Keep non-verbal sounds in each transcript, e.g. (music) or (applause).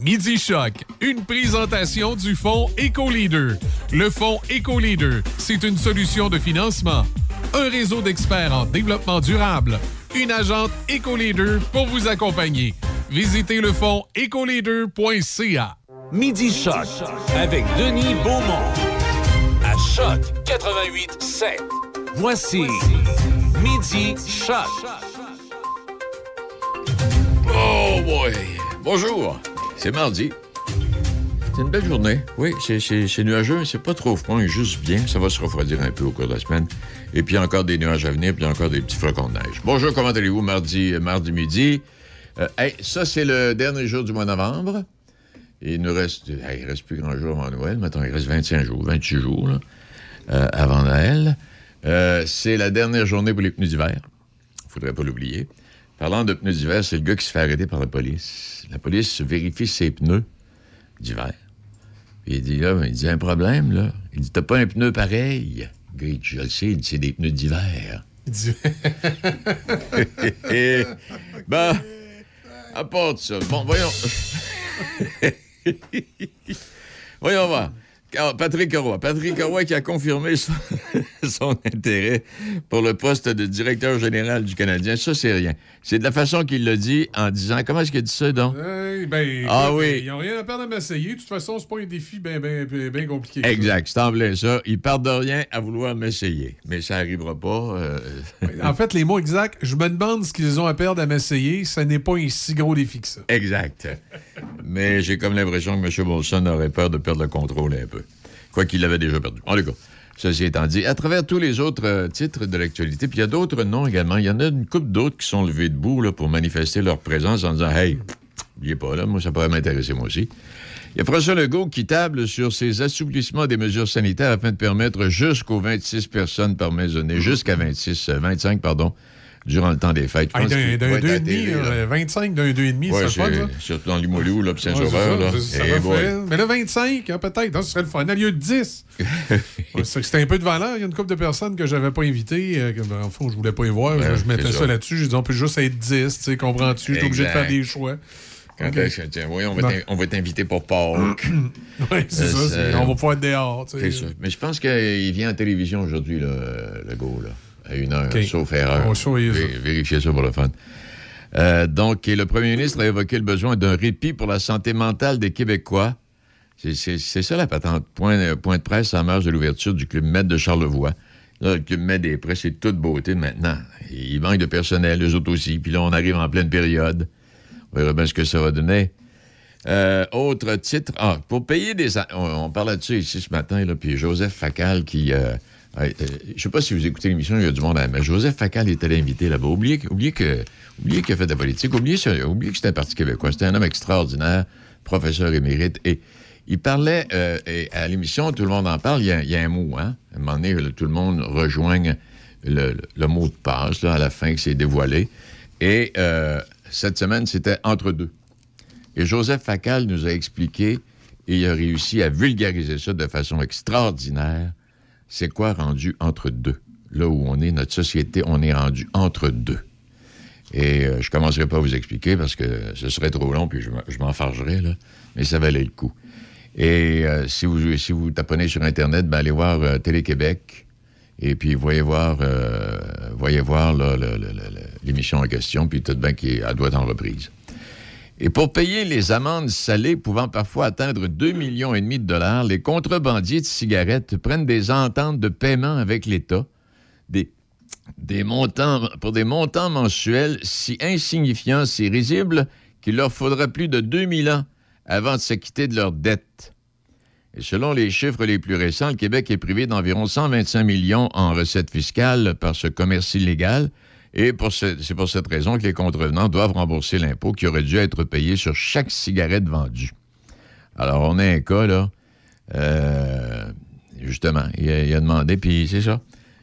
Midi Choc, une présentation du fonds EcoLeader. Le fonds EcoLeader, c'est une solution de financement, un réseau d'experts en développement durable, une agente EcoLeader pour vous accompagner. Visitez le fonds ecoleader.ca. Midi Choc avec Denis Beaumont à Choc 88 7. Voici Midi Choc. Oh boy! Bonjour! C'est mardi. C'est une belle journée. Oui, c'est nuageux, c'est pas trop froid, juste bien. Ça va se refroidir un peu au cours de la semaine. Et puis encore des nuages à venir, puis encore des petits flocons de neige. Bonjour, comment allez-vous mardi, mardi midi? Euh, ça, c'est le dernier jour du mois de novembre. il nous reste. reste plus grand jour avant Noël. Maintenant, il reste 25 jours, 28 jours euh, avant Noël. Euh, c'est la dernière journée pour les pneus d'hiver. Il faudrait pas l'oublier. Parlant de pneus d'hiver, c'est le gars qui se fait arrêter par la police. La police vérifie ses pneus d'hiver. Puis il dit, là, il dit, un problème, là. Il dit, t'as pas un pneu pareil? Le gars, il dit, je le sais, il dit, c'est des pneus d'hiver. (laughs) ben, à part de ça, bon, voyons. (laughs) voyons voir. Patrick Roy. Patrick Roy qui a confirmé (laughs) son, intérêt pour le poste de directeur général du Canadien. Ça, c'est rien. C'est de la façon qu'il l'a dit en disant. Comment est-ce qu'il dit ça, donc? ben, ah oui. Ils n'ont rien à perdre à m'essayer. De toute façon, c'est pas un défi bien ben, ben, compliqué. Exact. C'est en ça. Ils perdent de rien à vouloir m'essayer. Mais ça n'arrivera pas. Euh. en fait, les mots exacts, je me demande ce qu'ils ont à perdre à m'essayer. Ce n'est pas un si gros défi que ça. Exact. Mais j'ai comme l'impression que M. Bolson aurait peur de perdre le contrôle un peu quoi qu'il l'avait déjà perdu. En tout cas, ceci étant dit, à travers tous les autres euh, titres de l'actualité, puis il y a d'autres noms également. Il y en a une couple d'autres qui sont levés debout là, pour manifester leur présence en disant Hey, n'oubliez pas, là, moi, ça pourrait m'intéresser, moi aussi. Il y a François Legault qui table sur ces assouplissements des mesures sanitaires afin de permettre jusqu'aux 26 personnes par maisonnée, jusqu'à 26, 25, euh, pardon, durant le temps des fêtes. d'un 2,5, 25 d'un 2,5, ouais, c'est le fun, Surtout dans Limoilou, là, puis Saint-Sauveur. là. Ça, Mais là, 25, hein, peut-être, hein, ce serait le fun. À lieu de 10. (laughs) C'était un peu de valeur. Il y a une couple de personnes que je n'avais pas invitées. Euh, ben, en fond, je voulais pas y voir. je, mettais ça, là-dessus. J'ai dit, on peut juste être 10, comprends-tu? Je suis obligé de faire des choix. Quand tiens, oui, on va t'inviter pour Pâques. (clears throat) oui, c'est ça. On va pouvoir être dehors. C'est ça. Mais je pense qu'il vient en télévision aujourd'hui, le go. Là à une heure, sauf erreur. On Vérifiez ça pour le fun. Euh, donc, le premier ministre a évoqué le besoin d'un répit pour la santé mentale des Québécois. C'est ça la patente. Point, point, de presse en marge de l'ouverture du Club Med de Charlevoix. Là, le Club Med est prêt, c'est toute beauté maintenant. Il manque de personnel, eux autres aussi. Puis là, on arrive en pleine période. On verra bien ce que ça va donner. Euh, autre titre. Ah, pour payer des. On, on parlait de ça ici ce matin, là, puis Joseph Facal qui. Euh, euh, je ne sais pas si vous écoutez l'émission, il y a du monde à mais Joseph Facal était l'invité là-bas. Oubliez, oubliez qu'il a fait de la politique. Oubliez, que c'était un parti québécois. C'était un homme extraordinaire, professeur émérite. Et il parlait euh, à l'émission, tout le monde en parle, il y a, un mot, hein? À un moment donné, tout le monde rejoigne le, mot de passe, à la fin, que c'est dévoilé. Et euh, cette semaine, c'était entre deux. Et Joseph Facal nous a expliqué, et il a réussi à vulgariser ça de façon extraordinaire, c'est quoi rendu entre deux? Là où on est, notre société, on est rendu entre deux. Et euh, je ne commencerai pas à vous expliquer parce que ce serait trop long, puis je m'enfargerais, là. Mais ça valait le coup. Et euh, si, vous, si vous taponnez sur Internet, ben, allez voir euh, Télé-Québec. Et puis, voyez voir, voyez voir l'émission en question, puis tout de bien qui doit être en reprise. Et pour payer les amendes salées pouvant parfois atteindre 2,5 millions et demi de dollars, les contrebandiers de cigarettes prennent des ententes de paiement avec l'État, pour des montants mensuels si insignifiants, si risibles, qu'il leur faudra plus de 2000 ans avant de s'acquitter de leurs dettes. Et selon les chiffres les plus récents, le Québec est privé d'environ 125 millions en recettes fiscales par ce commerce illégal, et c'est pour cette raison que les contrevenants doivent rembourser l'impôt qui aurait dû être payé sur chaque cigarette vendue. Alors, on a un cas, là. Euh, justement, il a, demandé, puis c'est ça.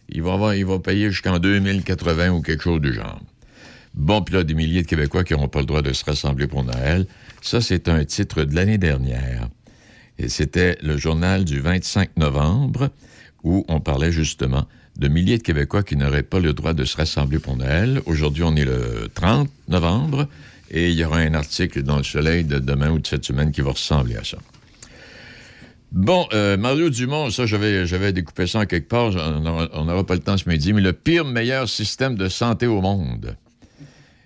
Il va, avoir, il va payer jusqu'en 2080 ou quelque chose du genre. Bon, puis là, des milliers de Québécois qui n'auront pas le droit de se rassembler pour Noël. Ça, c'est un titre de l'année dernière. Et c'était le journal du 25 novembre où on parlait justement de milliers de Québécois qui n'auraient pas le droit de se rassembler pour Noël. Aujourd'hui, on est le 30 novembre Et il y aura un article dans le Soleil de demain ou de cette semaine qui va ressembler à ça. Bon, euh, Mario Dumont, ça, j'avais découpé ça en quelque part. On n'aura pas le temps ce midi, mais le pire, meilleur système de santé au monde.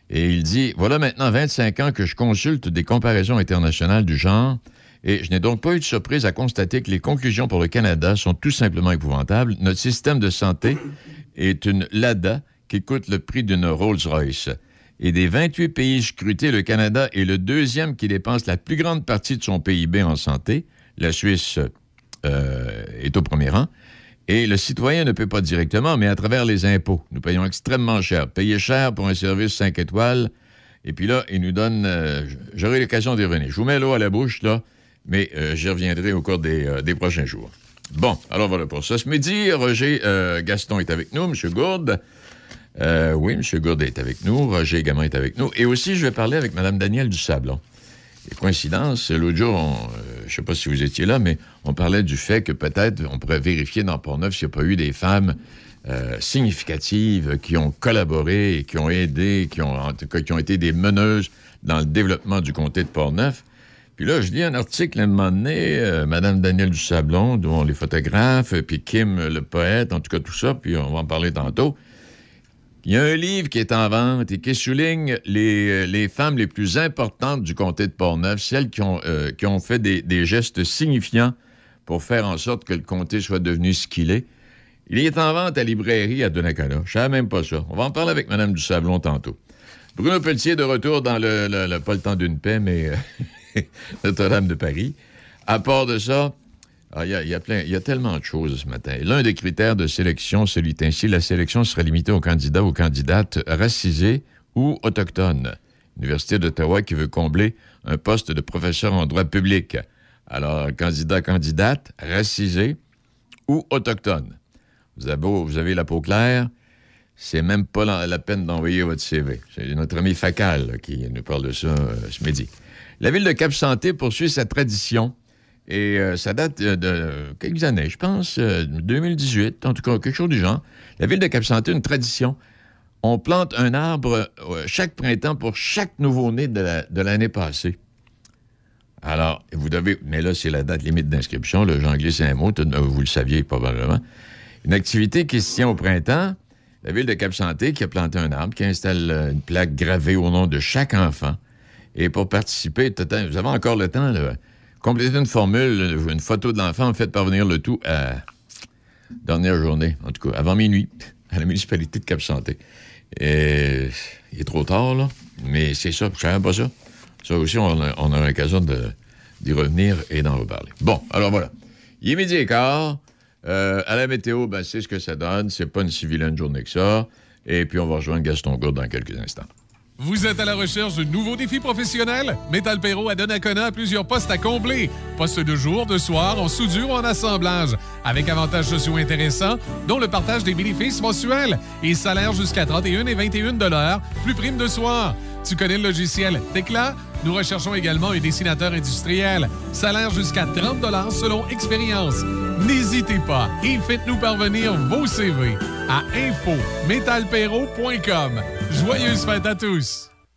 Et il dit Voilà maintenant 25 ans que je consulte des comparaisons internationales du genre, et je n'ai donc pas eu de surprise à constater que les conclusions pour le Canada sont tout simplement épouvantables. Notre système de santé est une LADA qui coûte le prix d'une Rolls-Royce. Et des 28 pays scrutés, le Canada est le deuxième qui dépense la plus grande partie de son PIB en santé. La Suisse euh, est au premier rang. Et le citoyen ne paie pas directement, mais à travers les impôts. Nous payons extrêmement cher. Payer cher pour un service 5 étoiles. Et puis là, il nous donne... Euh, j'aurai l'occasion d'y revenir. Je vous mets l'eau à la bouche, là, mais euh, j'y reviendrai au cours des, des, prochains jours. Bon, alors voilà pour ça. Ce midi, Roger Gaston est avec nous, M. Gourde. oui, M. Gourde est avec nous. Roger également est avec nous. Et aussi, je vais parler avec Mme Danielle Dusablon. Et coïncidence, l'autre jour, euh, je ne sais pas si vous étiez là, mais on parlait du fait que peut-être on pourrait vérifier dans Port-Neuf s'il n'y a pas eu des femmes euh, significatives qui ont collaboré et qui ont aidé, qui ont, en tout cas, qui ont été des meneuses dans le développement du comté de Port-Neuf. Puis là, je lis un article à un moment donné, euh, Mme Danielle Dusablon, dont les photographes, puis Kim, le poète, en tout cas tout ça, puis on va en parler tantôt. Il y a un livre qui est en vente et qui souligne les, les femmes les plus importantes du comté de Portneuf, celles qui ont, euh, qui ont fait des, des, gestes signifiants pour faire en sorte que le comté soit devenu ce qu'il est. Il est en vente à librairie à Donnacona. Je savais même pas ça. On va en parler avec Mme Dusablon tantôt. Bruno Pelletier de retour dans le, le, pas le temps d'une paix, mais euh, (laughs) (laughs) Notre-Dame de Paris. À part de ça, ah, il y, a, il y a tellement de choses ce matin. L'un des critères de sélection, celui ainsi, la sélection sera limitée aux candidats ou candidates racisés ou autochtones. L'Université d'Ottawa qui veut combler un poste de professeur en droit public. Alors, candidat, candidate, racisé ou autochtone. Vous avez, vous avez la peau claire, c'est même pas la, peine d'envoyer votre CV. C'est notre ami Facal qui nous parle de ça euh, ce midi. La ville de Cap-Santé poursuit sa tradition et euh, ça date de quelques années, je pense, 2018, euh, en tout cas, quelque chose du genre. La ville de Cap-Santé, une tradition. On plante un arbre euh, chaque printemps pour chaque nouveau-né de l'année passée. Alors, vous devez. Mais là, c'est la date limite d'inscription. J'en glisse un mot, vous le saviez probablement. Une activité qui se tient au printemps. La ville de Cap-Santé qui a planté un arbre, qui installe une plaque gravée au nom de chaque enfant. Et pour participer, vous avez encore le temps, là, compléter une formule, une photo de l'enfant, fait parvenir le tout à dernière journée, en tout cas, avant minuit, (laughs) à la municipalité de Cap-Santé. Et il est trop tard, là, mais c'est ça, je savais pas ça. Ça aussi, on a, on a l'occasion d'y revenir et d'en reparler. Bon, alors voilà. Il est midi et quart. Euh, à la météo, ben, c'est ce que ça donne. C'est pas une si vilaine journée que ça. Et puis, on va rejoindre Gaston Gourde dans quelques instants. Vous êtes à la recherche de nouveaux défis professionnels? Metal Perro à Donnacona plusieurs postes à combler. Postes de jour, de soir, en soudure ou en assemblage. Avec avantages sociaux intéressants, dont le partage des bénéfices mensuels et salaire jusqu'à 31 et 21 plus prime de soir. Tu connais le logiciel Tecla? Nous recherchons également un dessinateur industriel. Salaire jusqu'à 30 selon expérience. N'hésitez pas et faites-nous parvenir vos CV à info-metalpero.com. Joyeuses fêtes à tous!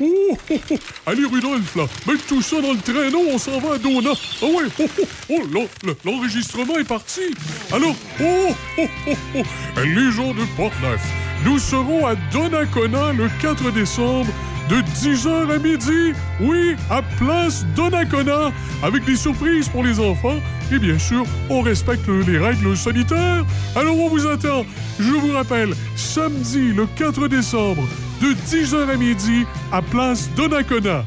Oh, oh, oh, Allez, Rudolph, là, tout ça dans le traîneau, on s'en va à Dona. Ah ouais, oh, oh, oh l'enregistrement est parti. Alors, oh, oh, oh, oh, les gens de Port-Neuf, nous serons à Donnacona le 4 décembre de 10h à midi. Oui, à Place Donnacona, avec des surprises pour les enfants. Et bien sûr, on respecte les règles sanitaires. Alors on vous attend. Je vous rappelle, samedi le 4 décembre, de 10h à midi à Place Donnacona.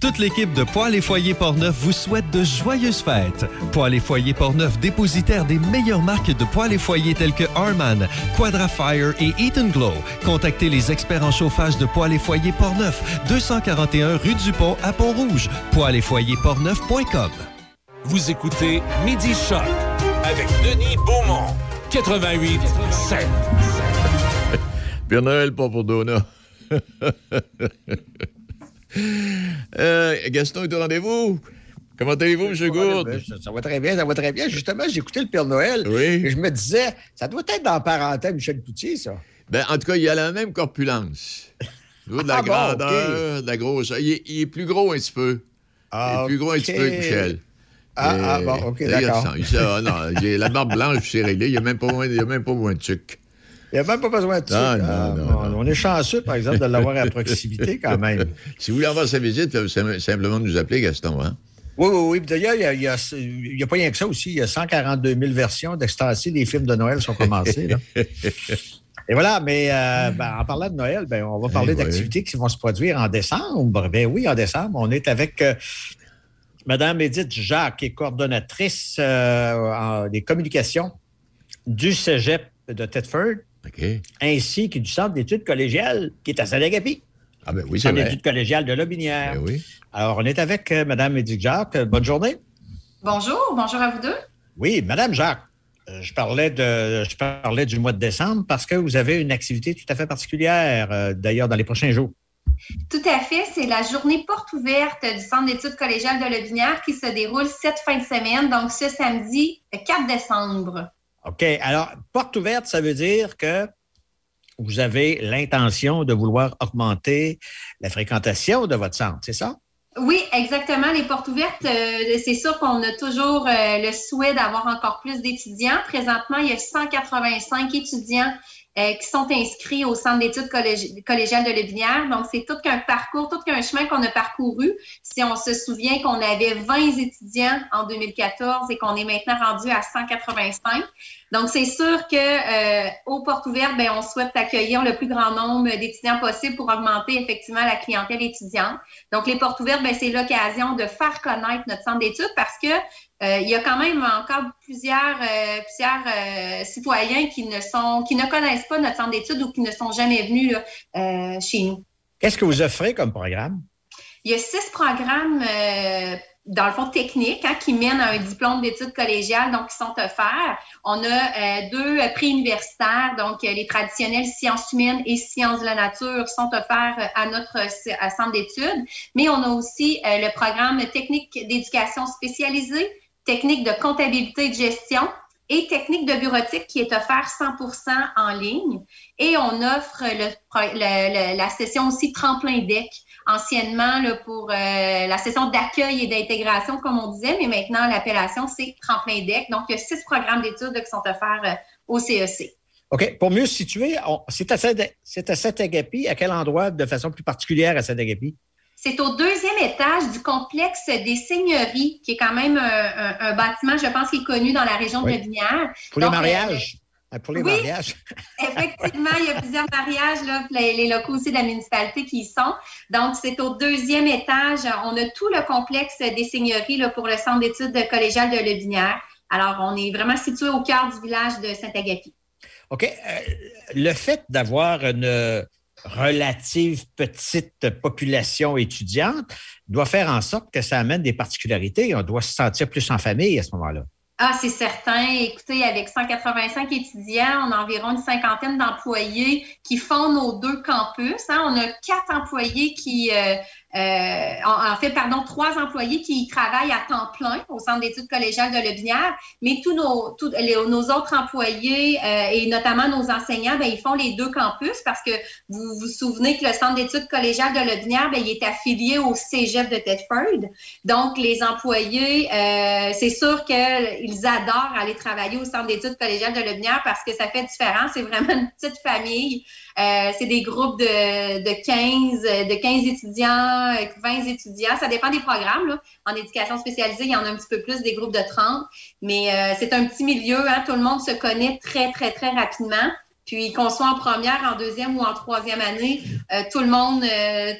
Toute l'équipe de Poils et Foyers Portneuf vous souhaite de joyeuses fêtes. Poils et Foyers Portneuf, dépositaire des meilleures marques de poils et foyers telles que Arman, Quadrafire et Eaton Glow. Contactez les experts en chauffage de Poils et Foyers Portneuf, 241 rue du Pont à Pont-Rouge. Poils et Portneuf.com. Vous écoutez Midi Choc avec Denis Beaumont. 88 7. Père Noël, pas pour Donna. (laughs) euh, Gaston est au rendez-vous. Comment allez-vous, M. Gourde? Ça, va très bien, ça va très bien. Justement, j'ai écouté le Père Noël oui. et je me disais, ça doit être dans parenthèse Michel Poutier, ça. Ben, en tout cas, il a la même corpulence. (laughs) de la ah grandeur, de la grosseur. Il est, plus gros un petit peu. Ah, il est plus gros un petit peu Michel. Ah, ah bon, OK, d'accord. Ah, a (laughs) la barbe blanche, c'est réglé. Il n'y a, même pas besoin de tuc. Il n'y a même pas besoin de ça. Ah, on est chanceux, par exemple, de l'avoir à proximité quand même. (laughs) si vous voulez avoir sa visite, simplement nous appeler, Gaston. Hein? Oui, oui, oui. D'ailleurs, il n'y a, a, pas rien que ça aussi. Il y a 142 000 versions d'extase. Les films de Noël sont commencés. (laughs) Et voilà, mais euh, ben, en parlant de Noël, ben, on va eh parler d'activités qui vont se produire en décembre. Ben oui, en décembre, on est avec euh, Mme Edith Jacques, est coordonnatrice euh, des communications du Cégep de Thetford, ainsi que du Centre d'études collégiales qui est à Sadagapi. Ah ben oui, c'est vrai. d'études collégiales de Lobinière. Ben oui. Alors, on est avec Mme Edith Jacques. Bonne journée. Bonjour, bonjour à vous deux. Oui, Mme Jacques. Euh, je parlais, de, je parlais du mois de décembre parce que vous avez une activité tout à fait particulière, euh, d'ailleurs, dans les prochains jours. Tout à fait. C'est la journée porte ouverte du Centre d'études collégiales de Lobinière qui se déroule cette fin de semaine, donc ce samedi 4 décembre. OK. Alors, porte ouverte, ça veut dire que vous avez l'intention de vouloir augmenter la fréquentation de votre centre, c'est ça? Oui, exactement. Les portes ouvertes, euh, c'est sûr qu'on a toujours euh, le souhait d'avoir encore plus d'étudiants. Présentement, il y a 185 étudiants euh, qui sont inscrits au centre d'études collégiales de Levinière. Donc, c'est tout qu'un parcours, tout qu'un chemin qu'on a parcouru. Si on se souvient qu'on avait 20 étudiants en 2014 et qu'on est maintenant rendu à 185. Donc, c'est sûr que euh, aux portes ouvertes, ben, on souhaite accueillir le plus grand nombre d'étudiants possible pour augmenter effectivement la clientèle étudiante. Donc, les portes ouvertes, ben, c'est l'occasion de faire connaître notre centre d'études parce que euh, il y a quand même encore plusieurs, euh, plusieurs euh, citoyens qui ne sont, qui ne connaissent pas notre centre d'études ou qui ne sont jamais venus chez nous. Qu'est-ce que vous offrez comme programme? Il y a six programmes dans le fond techniques hein, qui mènent à un diplôme d'études collégiales, donc qui sont offerts. On a deux prix universitaires, donc les traditionnels sciences humaines et sciences de la nature sont offerts à notre centre d'études, mais on a aussi le programme technique d'éducation spécialisée, technique de comptabilité et de gestion et technique de bureautique qui est offert 100% en ligne. Et on offre la session aussi tremplin deck, anciennement pour euh, la session d'accueil et d'intégration, comme on disait, mais maintenant l'appellation, c'est tremplin deck. Donc, il y a six programmes d'études qui sont offerts euh, au CEC. E OK. Pour mieux situer, c'est à, Saint-Agapi. À quel endroit de façon plus particulière à Saint-Agapi? C'est au deuxième étage du complexe des Seigneuries, qui est quand même un, bâtiment, je pense, qui est connu dans la région de Vinière. Pour les mariages. Euh, pour les oui, mariages. (laughs) effectivement, il y a plusieurs mariages, là, les, locaux aussi de la municipalité qui y sont. Donc, c'est au deuxième étage. On a tout le complexe des Seigneuries là, pour le centre d'études collégial de Levinière. Alors, on est vraiment situé au cœur du village de Saint-Agapi. OK. Euh, le fait d'avoir une relative petite population étudiante doit faire en sorte que ça amène des particularités. On doit se sentir plus en famille à ce moment-là. Ah, c'est certain. Écoutez, avec 185 étudiants, on a environ une cinquantaine d'employés qui font nos deux campus. Hein. On a quatre employés qui, euh, euh, en, fait, pardon, trois employés qui travaillent à temps plein au Centre d'études collégiales de Lebinière, mais tous nos, tous nos autres employés euh, et notamment nos enseignants, ben, ils font les deux campus parce que vous vous souvenez que le Centre d'études collégiales de Lebinière, ben, il est affilié au Cégep de Thetford. Donc, les employés, euh, c'est sûr qu'ils adorent aller travailler au Centre d'études collégiales de Lebinière parce que ça fait différent. C'est vraiment une petite famille. Euh, c'est des groupes de, de 15, de 15 étudiants, 20 étudiants. Ça dépend des programmes. En éducation spécialisée, il y en a un petit peu plus, des groupes de 30. Mais euh, c'est un petit milieu. Hein. Tout le monde se connaît très, très, très rapidement. Puis qu'on soit en première, en deuxième ou en troisième année, euh, tout le monde,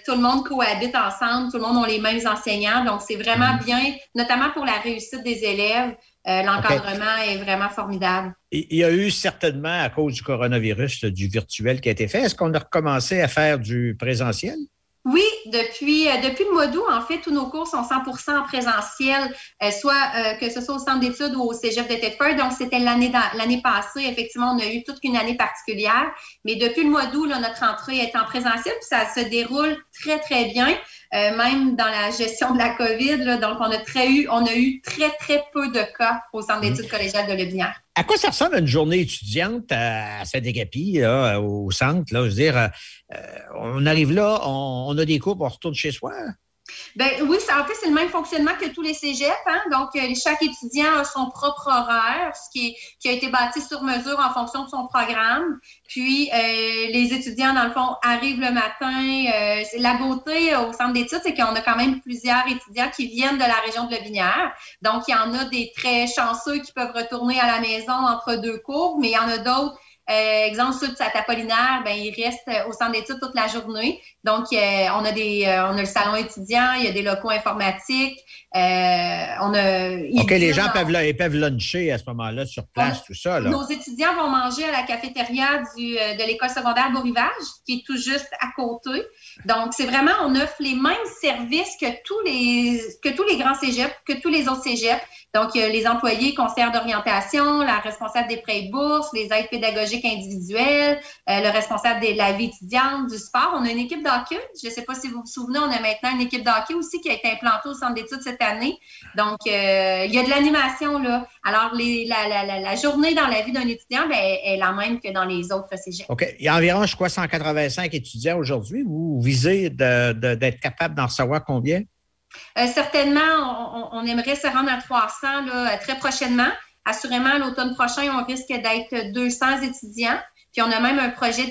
tout le monde cohabite ensemble, tout le monde a les mêmes enseignants. Donc c'est vraiment mm-hmm. bien, notamment pour la réussite des élèves. Euh, l'encadrement est vraiment formidable. Il y a eu certainement, à cause du coronavirus, du virtuel qui a été fait. Est-ce qu'on a recommencé à faire du présentiel? Oui, depuis, euh, depuis le mois d'août, en fait, tous nos cours sont 100% en présentiel, euh, soit euh, que ce soit au centre d'études ou au cégep de Thetford. Donc, c'était l'année l'année passée. Effectivement, on a eu toute une année particulière. Mais depuis le mois d'août, notre entrée est en présentiel, puis ça se déroule très, très bien. Même dans la gestion de la COVID, donc on a, très eu, on a eu très, très peu de cas au centre d'études mmh. collégiales de Lebinière. À quoi ça ressemble une journée étudiante à Saint-Dégapi, au centre? Là, je veux dire, on arrive là, on, a des cours, on retourne chez soi? Ben oui, en fait, c'est le même fonctionnement que tous les cégeps. Hein? Donc, euh, chaque étudiant a son propre horaire, ce qui, qui, a été bâti sur mesure en fonction de son programme. Puis, euh, les étudiants, dans le fond, arrivent le matin. Euh, la beauté au centre d'études, c'est qu'on a quand même plusieurs étudiants qui viennent de la région de Lobinière. Donc, il y en a des très chanceux qui peuvent retourner à la maison entre deux cours, mais il y en a d'autres euh, exemple, ceux de Saint-Apollinaire, ben, ils restent euh, au centre d'études toute la journée. Donc, euh, on, a des, on a le salon étudiant, il y a des locaux informatiques. on a, OK, les gens peuvent, ils peuvent luncher à ce moment-là sur place, tout ça. Nos étudiants vont manger à la cafétéria du, de l'école secondaire Beau-Rivage, qui est tout juste à côté. Donc, c'est vraiment, on offre les mêmes services que tous les, que tous les grands cégeps, que tous les autres cégeps. Donc, les employés conseillers d'orientation, la responsable des prêts et bourses, les aides pédagogiques individuelles, euh, le responsable de la vie étudiante, du sport. On a une équipe d'hockey. Je ne sais pas si vous vous souvenez, on a maintenant une équipe d'hockey aussi qui a été implantée au centre d'études cette année. Donc, euh, il y a de l'animation là. Alors, la, journée dans la vie d'un étudiant ben, est la même que dans les autres cégeps. OK. Il y a environ, je crois, 185 étudiants aujourd'hui. Vous visez d'être capable d'en savoir combien? Euh, certainement, on, aimerait se rendre à 300 là, très prochainement. Assurément, l'automne prochain, on risque d'être 200 étudiants. Puis on a même un projet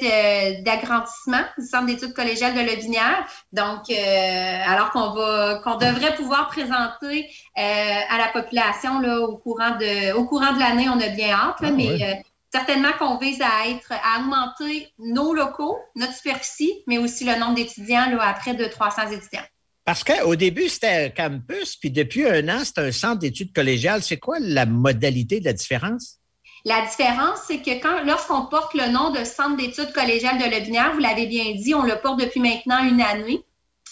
d'agrandissement du centre d'études collégiales de Lobinière. Donc, euh, alors qu'on va, qu'on devrait pouvoir présenter euh, à la population là, au courant de, au courant de l'année, on a bien hâte. Ah mais certainement qu'on vise à être, à augmenter nos locaux, notre superficie, mais aussi le nombre d'étudiants là, à près de 300 étudiants. Parce qu'au début, c'était un campus, puis depuis un an, c'est un centre d'études collégiales. C'est quoi la modalité de la différence? La différence, c'est que quand, lorsqu'on porte le nom de Centre d'études collégiales de Lobinière, vous l'avez bien dit, on le porte depuis maintenant une année.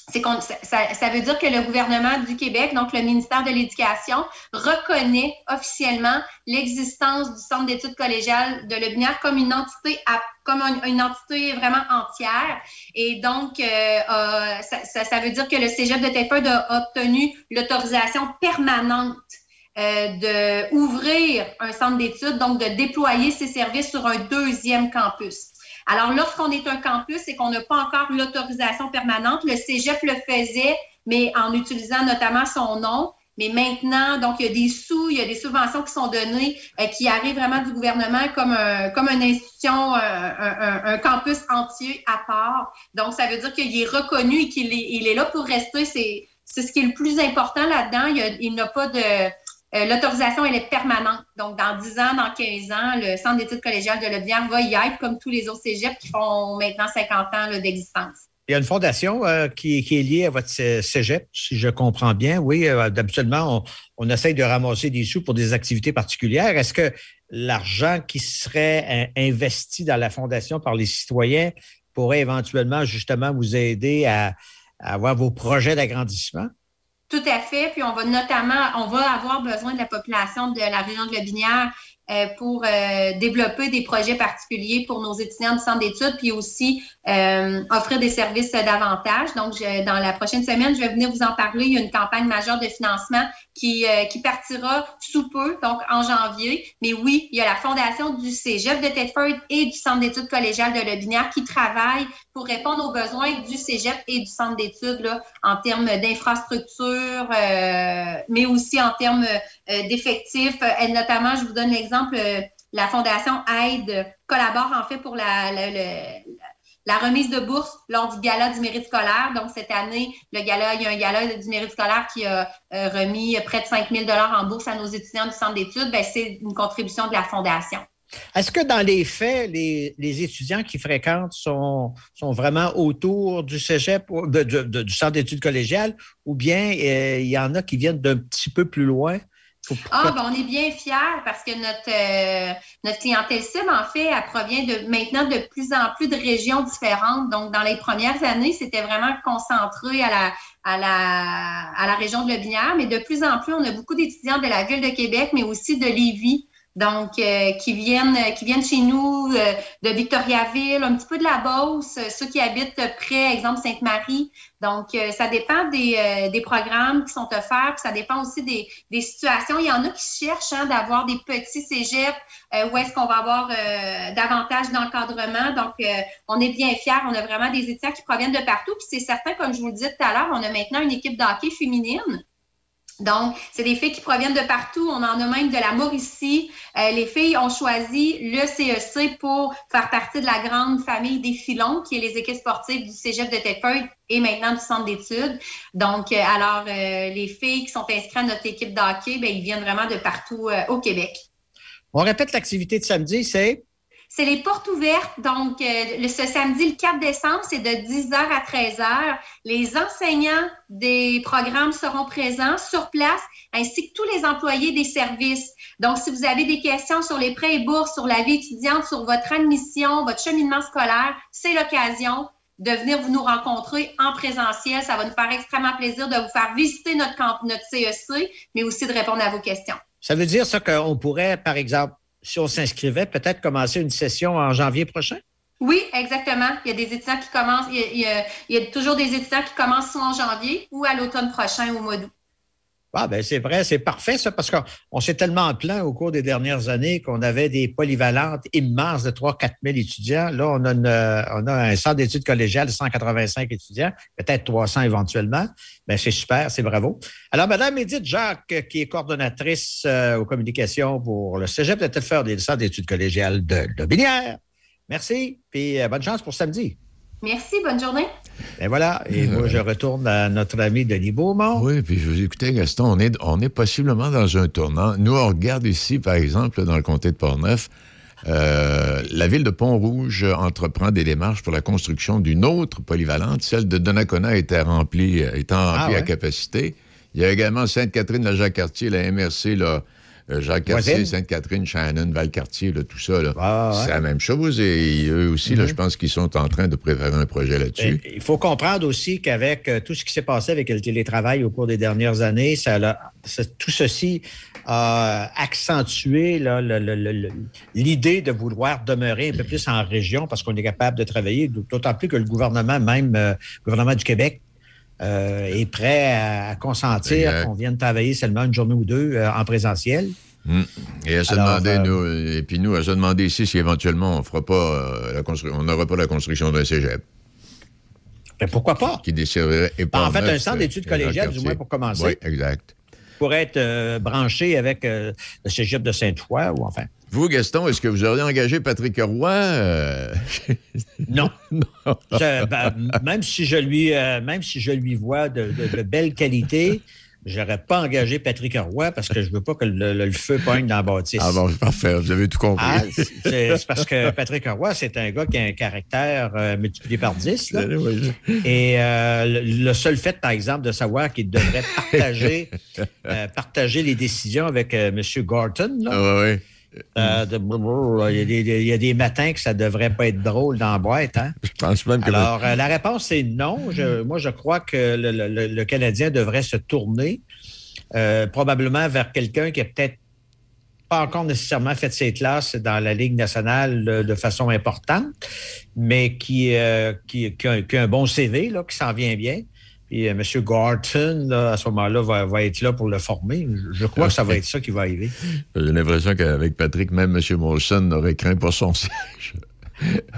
C'est ça, ça, veut dire que le gouvernement du Québec, donc le ministère de l'Éducation, reconnaît officiellement l'existence du Centre d'études collégiales de Lobinière comme une entité comme une, entité vraiment entière. Et donc, euh, ça, ça, veut dire que le Cégep de Thetford a obtenu l'autorisation permanente euh, de ouvrir un centre d'études, donc de déployer ses services sur un deuxième campus. Alors, lorsqu'on est un campus et qu'on n'a pas encore l'autorisation permanente, le Cégep le faisait, mais en utilisant notamment son nom. Mais maintenant, donc, il y a des sous, il y a des subventions qui sont données, euh, qui arrivent vraiment du gouvernement comme, un, comme une institution, un, un, campus entier à part. Donc, ça veut dire qu'il est reconnu et qu'il est, il est là pour rester. C'est, c'est ce qui est le plus important là-dedans. Il, il n'a pas de... Euh, l'autorisation, elle est permanente. Donc, dans 10 ans, dans 15 ans, le Centre d'études collégiales de Lodière va y être comme tous les autres cégeps qui font maintenant 50 ans d'existence. Il y a une fondation euh, qui, est liée à votre cégep, si je comprends bien. Oui, euh, on, essaye de ramasser des sous pour des activités particulières. Est-ce que l'argent qui serait investi dans la fondation par les citoyens pourrait éventuellement justement vous aider à avoir vos projets d'agrandissement? Tout à fait. Puis on va notamment, on va avoir besoin de la population de la région de la Binière euh, pour euh, développer des projets particuliers pour nos étudiants du centre d'études, puis aussi euh, offrir des services davantage. Donc, dans la prochaine semaine, je vais venir vous en parler. Il y a une campagne majeure de financement qui, qui partira sous peu, donc en janvier. Mais oui, il y a la fondation du Cégep de Thetford et du Centre d'études collégiales de Lobinière qui travaillent pour répondre aux besoins du Cégep et du Centre d'études en termes d'infrastructures, mais aussi en termes d'effectifs. Et notamment, je vous donne l'exemple euh, la Fondation Aide collabore en fait pour la, la, remise de bourse lors du gala du mérite scolaire. Donc, cette année, le gala, il y a un gala du mérite scolaire qui a euh, remis près de 5 000 en bourse à nos étudiants du centre d'études. Ben, c'est une contribution de la Fondation. Est-ce que dans les faits, les, étudiants qui fréquentent sont, sont vraiment autour du cégep, du centre d'études collégiales, ou bien euh, il y en a qui viennent d'un petit peu plus loin? Ah, ben, on est bien fiers parce que notre, euh, notre clientèle cible, en fait, elle provient de maintenant de plus en plus de régions différentes. Donc, dans les premières années, c'était vraiment concentré à la, à la, à la région de Lobinière, mais de plus en plus, on a beaucoup d'étudiants de la ville de Québec, mais aussi de Lévis donc euh, qui viennent qui viennent chez nous euh, de Victoriaville, un petit peu de la Beauce, euh, ceux qui habitent près, exemple Sainte-Marie. Donc, ça dépend des, des, programmes qui sont offerts, puis ça dépend aussi des, des situations. Il y en a qui cherchent hein, d'avoir des petits cégeps où est-ce qu'on va avoir davantage d'encadrement. Donc, on est bien fiers. On a vraiment des étudiants qui proviennent de partout. Puis c'est certain, comme je vous le disais tout à l'heure, on a maintenant une équipe d'hockey féminine. Donc, c'est des filles qui proviennent de partout. On en a même de la Mauricie. Euh, les filles ont choisi le CEC e pour faire partie de la grande famille des filons, qui est les équipes sportives du Cégep de Tedford et maintenant du centre d'études. Donc, euh, alors, euh, les filles qui sont inscrites à notre équipe d'hockey, ben, ils viennent vraiment de partout au Québec. On répète l'activité de samedi, c'est c'est les portes ouvertes. Donc, euh, ce samedi, le 4 décembre, c'est de 10h à 13h. Les enseignants des programmes seront présents sur place, ainsi que tous les employés des services. Donc, si vous avez des questions sur les prêts et bourses, sur la vie étudiante, sur votre admission, votre cheminement scolaire, c'est l'occasion de venir vous nous rencontrer en présentiel. Ça va nous faire extrêmement plaisir de vous faire visiter notre, camp, notre CEC, e mais aussi de répondre à vos questions. Ça veut dire ça qu'on pourrait, par exemple, si on s'inscrivait, peut-être commencer une session en janvier prochain? Oui, exactement. Il y a des étudiants qui commencent, il y a, toujours des étudiants qui commencent soit en janvier ou à l'automne prochain au mois d'août. Ah, ben c'est vrai, c'est parfait ça, parce qu'on s'est tellement plaint au cours des dernières années qu'on avait des polyvalentes immenses de 3-4 000 étudiants. Là, on a, on a un centre d'études collégiales de 185 étudiants, peut-être 300 éventuellement. Ben, c'est super, c'est bravo. Alors, Madame Edith Jacques, qui est coordonnatrice euh, aux communications pour le Cégep de Telford et le centre d'études collégiales de Lobinière. Merci, puis euh, bonne chance pour samedi. Merci, bonne journée. Et voilà, et moi, je retourne à notre ami Denis Beaumont. Oui, puis je vous écoutais, Gaston, on est, on est possiblement dans un tournant. Nous, on regarde ici, par exemple, dans le comté de Portneuf, euh, la ville de Pont-Rouge entreprend des démarches pour la construction d'une autre polyvalente. Celle de Donnacona était remplie, étant remplie ah à capacité. Il y a également Sainte-Catherine-la-Jacques-Cartier, la MRC, là, euh, Jacques Cartier, Sainte-Catherine, Shannon, Val-Cartier, tout ça. C'est la même chose. Et eux aussi, là, mhm. je pense qu'ils sont en train de préparer un projet là-dessus. Il faut comprendre aussi qu'avec euh, tout ce qui s'est passé avec le télétravail au cours des dernières années, ça, tout ceci a accentué l'idée de vouloir demeurer un peu plus en région parce qu'on est capable de travailler, d'autant plus que le gouvernement, même euh, le gouvernement du Québec, euh, est prêt à, consentir qu'on vienne travailler seulement une journée ou deux euh, en présentiel. Hmm. Et à se demander, euh, nous, et puis nous, à se demander ici si éventuellement on fera pas la on n'aura pas la construction d'un cégep. Ben pourquoi pas? Qui desservirait En fait, un centre d'études collégiales, du moins pour commencer. Oui, exact. Pour être branché avec le cégep de Sainte-Foy, ou enfin. Vous, Gaston, est-ce que vous auriez engagé Patrick Roy? Euh? (laughs) non. Ben, même, si je lui, euh, même si je lui vois de, belles qualités, j'aurais pas engagé Patrick Roy parce que je veux pas que le, feu poigne dans la bâtisse. Ah bon, parfait. Vous avez tout compris. Ah, c'est parce que Patrick Roy, c'est un gars qui a un caractère euh, multiplié par 10. Et le, seul fait, par exemple, de savoir qu'il devrait partager, (laughs) partager les décisions avec M. Gorton, là, ah, oui. Euh, il, y a des, matins que ça ne devrait pas être drôle dans la boîte. Hein? Je pense même que. Alors, euh, la réponse, c'est non. moi, je crois que le, Canadien devrait se tourner euh, probablement vers quelqu'un qui a peut-être pas encore nécessairement fait ses classes dans la Ligue nationale de façon importante, mais qui, qui, a, un bon CV, là, qui s'en vient bien. Et euh, M. Garton, à ce moment-là, va, être là pour le former. Je crois que ça va être ça qui va arriver. J'ai l'impression qu'avec Patrick, même M. Molson n'aurait craint pas son siège.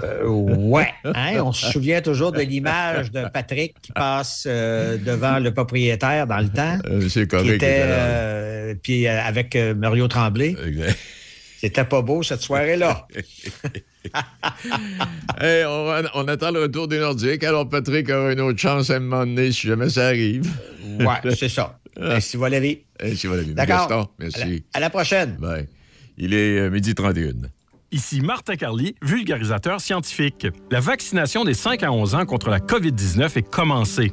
Euh, ouais, hein? on se souvient toujours de l'image de Patrick qui passe euh, devant le propriétaire dans le temps. C'est correct. puis avec Mario Tremblay. Exact. C'était pas beau cette soirée-là. (laughs) on, attend le retour des Nordiques. Alors, Patrick aura une autre chance à un moment donné si jamais ça arrive. Oui, c'est ça. Merci Valérie. Merci Valérie. D'accord. Merci. À la, prochaine. Bye. Il est euh, midi 31. Ici Martin Carly, vulgarisateur scientifique. La vaccination des 5 à 11 ans contre la COVID-19 est commencée.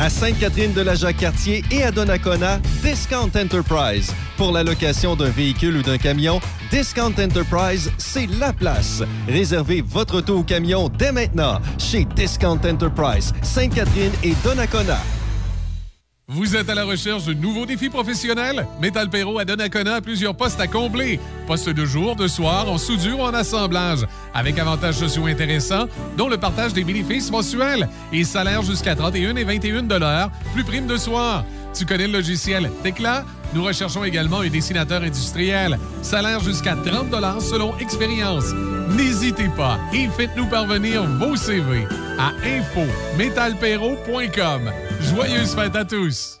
À Sainte-Catherine de la Jacques-Cartier et à Donnacona, Discount Enterprise. Pour la location d'un véhicule ou d'un camion, Discount Enterprise, c'est la place. Réservez votre auto ou camion dès maintenant chez Discount Enterprise, Sainte-Catherine et Donnacona. Vous êtes à la recherche de nouveaux défis professionnels? Metal Perro à Donnacona a plusieurs postes à combler. Postes de jour, de soir, en soudure ou en assemblage. Avec avantages sociaux intéressants, dont le partage des bénéfices mensuels et salaire jusqu'à 31 et 21 plus prime de soir. Tu connais le logiciel Tecla? Nous recherchons également un dessinateur industriel. Salaire jusqu'à 30 selon expérience. N'hésitez pas et faites-nous parvenir vos CV à info-metalpero.com. Joyeuses fêtes à tous!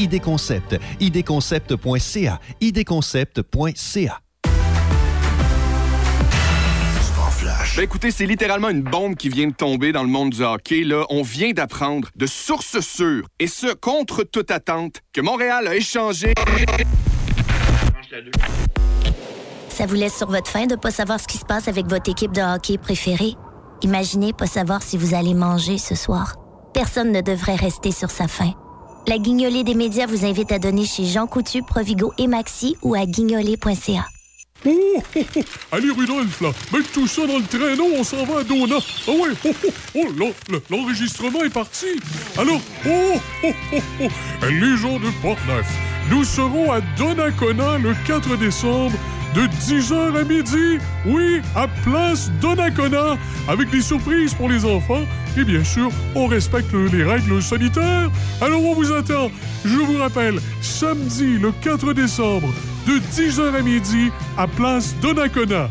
idconcept. idconcept.ca. idconcept.ca. Ben écoutez, c'est littéralement une bombe qui vient de tomber dans le monde du hockey. Là, on vient d'apprendre de sources sûres, et ce contre toute attente, que Montréal a échangé. Ça vous laisse sur votre faim de pas savoir ce qui se passe avec votre équipe de hockey préférée? Imaginez pas savoir si vous allez manger ce soir. Personne ne devrait rester sur sa faim. La Guignolée des médias vous invite à donner chez Jean Coutu, Provigo et Maxi ou à guignolée.ca. Oh, oh, (laughs) oh, Allez, Rudolf, là, mets tout ça dans le traîneau, on s'en va à Dona. Ah ouais, oh, oh, oh l'enregistrement est parti. Alors, oh, oh, oh, oh, les gens de Port-Neuf, nous serons à Donnacona le 4 décembre de 10h à midi. Oui, à Place Donnacona, avec des surprises pour les enfants. Et bien sûr, on respecte les règles sanitaires. Alors on vous attend. Je vous rappelle, samedi le 4 décembre, de 10h à midi, à Place Donnacona.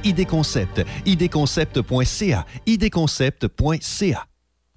idconcept. idconcept.ca. idconcept.ca.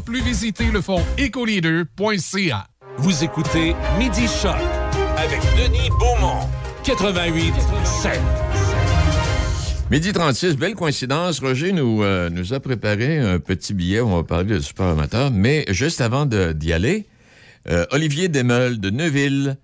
plus, visiter le fonds ecoleader.ca. Vous écoutez Midi Shop avec Denis Beaumont, 88 7. Midi 36, belle coïncidence. Roger nous, euh, nous a préparé un petit billet où on va parler de sport amateur. Mais juste avant d'y aller, euh, Olivier Demeul de Neuville,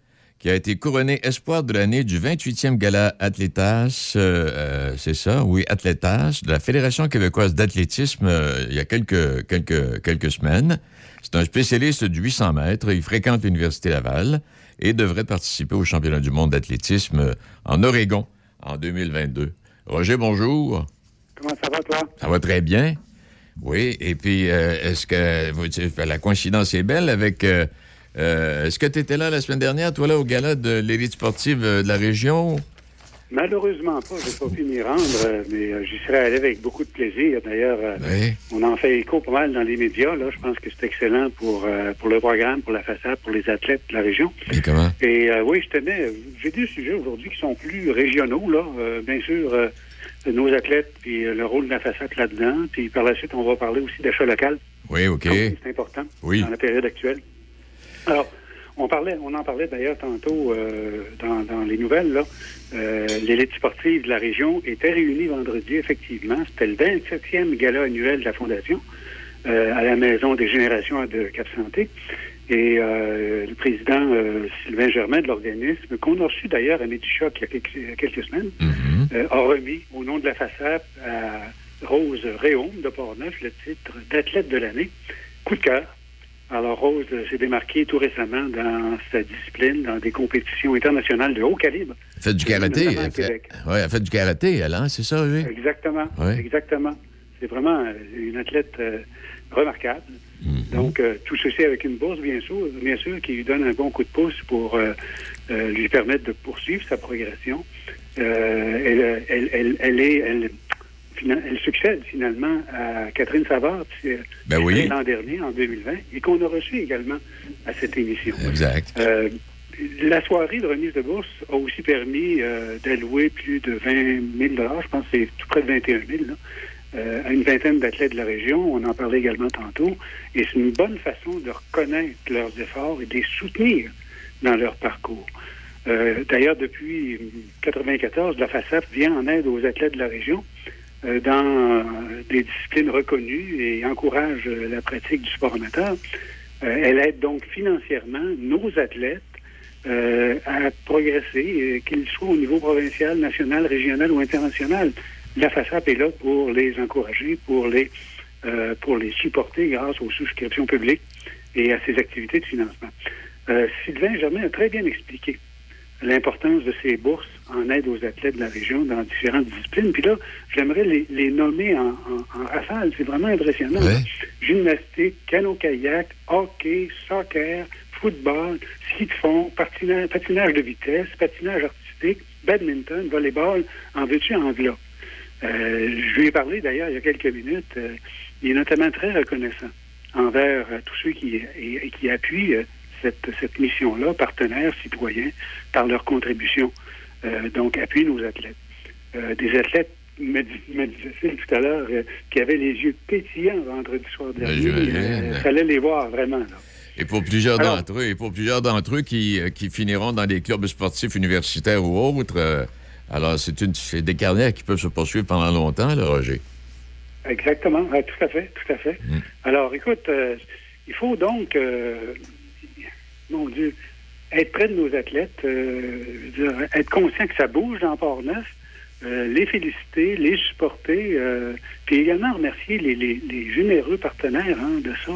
qui a été couronné espoir de l'année du 28e gala Athlétas, euh, c'est ça, oui, Athlétas, de la Fédération québécoise d'athlétisme il y a quelques, quelques, quelques semaines. C'est un spécialiste du 800 mètres. Il fréquente l'Université Laval et devrait participer au championnat du monde d'athlétisme en Oregon en 2022. Roger, bonjour. Comment ça va, toi? Ça va très bien. Oui, et puis, est-ce que la coïncidence est belle avec... est-ce que tu étais là la semaine dernière, toi, là, au gala de l'élite sportive de la région? Malheureusement pas, je n'ai pas pu m'y rendre, euh, mais euh, j'y serais allé avec beaucoup de plaisir. D'ailleurs, euh, on en fait écho pas mal dans les médias. Là. Je pense que c'est excellent pour, pour le programme, pour la façade, pour les athlètes de la région. Et comment? Et oui, je tenais. J'ai des sujets aujourd'hui qui sont plus régionaux, là. bien sûr, nos athlètes, puis le rôle de la façade là-dedans. Puis par la suite, on va parler aussi d'achat local. Oui, OK. C'est important dans la période actuelle. Alors, on parlait, on en parlait d'ailleurs tantôt euh, dans, les nouvelles. Là. Euh, l'élite sportive de la région était réunie vendredi, effectivement. C'était le 27e gala annuel de la Fondation euh, à la Maison des Générations de Cap Santé. Et le président Sylvain Germain de l'organisme, qu'on a reçu d'ailleurs à Médichoc il y a quelques, semaines, mm-hmm. a remis au nom de la façade à Rose Réaume de Portneuf le titre d'athlète de l'année. Coup de cœur. Alors, Rose s'est démarquée tout récemment dans sa discipline, dans des compétitions internationales de haut calibre. Elle fait du karaté. Elle fait, ouais, elle fait du karaté, elle, hein, c'est ça, oui? Exactement. Exactement. C'est vraiment une athlète euh, remarquable. Mm-hmm. Donc, euh, tout ceci avec une bourse, bien sûr, bien sûr, qui lui donne un bon coup de pouce pour euh, lui permettre de poursuivre sa progression. Elle, elle, elle, elle, est, elle, succède finalement à Catherine Savard ben l'an dernier, en 2020, et qu'on a reçu également à cette émission. Exact. Euh, la soirée de remise de bourse a aussi permis euh, d'allouer plus de 20 000 je pense que c'est tout près de 21 000 euh, à une vingtaine d'athlètes de la région. On en parlait également tantôt. Et c'est une bonne façon de reconnaître leurs efforts et de les soutenir dans leur parcours. D'ailleurs, depuis 1994, la FASAP vient en aide aux athlètes de la région dans euh, des disciplines reconnues et encourage euh, la pratique du sport amateur. elle aide donc financièrement nos athlètes à progresser, qu'ils soient au niveau provincial, national, régional ou international. La FASAP est là pour les encourager, pour les, pour les supporter grâce aux souscriptions publiques et à ses activités de financement. Sylvain Germain a très bien expliqué l'importance de ces bourses en aide aux athlètes de la région dans différentes disciplines. Puis là, j'aimerais les, nommer en, rafale. C'est vraiment impressionnant. Gymnastique, canot-kayak, hockey, soccer, football, ski de fond, patinage, patinage de vitesse, patinage artistique, badminton, volleyball, en veux-tu, en Euh, je lui ai parlé d'ailleurs il y a quelques minutes. Euh, il est notamment très reconnaissant envers euh, tous ceux qui, qui appuient euh, cette, cette mission-là, partenaires, citoyens, par leur contribution. Euh, donc, appuyer nos athlètes. Euh, des athlètes me, disait tout à l'heure euh, qui avaient les yeux pétillants vendredi soir ben, dernier. Il fallait les voir vraiment. Et pour plusieurs d'entre eux, et pour plusieurs d'entre eux qui, qui, finiront dans des clubs sportifs universitaires ou autres, alors c'est des carrières qui peuvent se poursuivre pendant longtemps, là, Roger. Exactement, tout à fait, tout à fait. Mm. Alors, écoute, il faut donc, mon Dieu, être près de nos athlètes, euh, être conscient que ça bouge dans Port-Neuf, euh, les féliciter, les supporter, euh, puis également remercier les, généreux partenaires hein, de ça,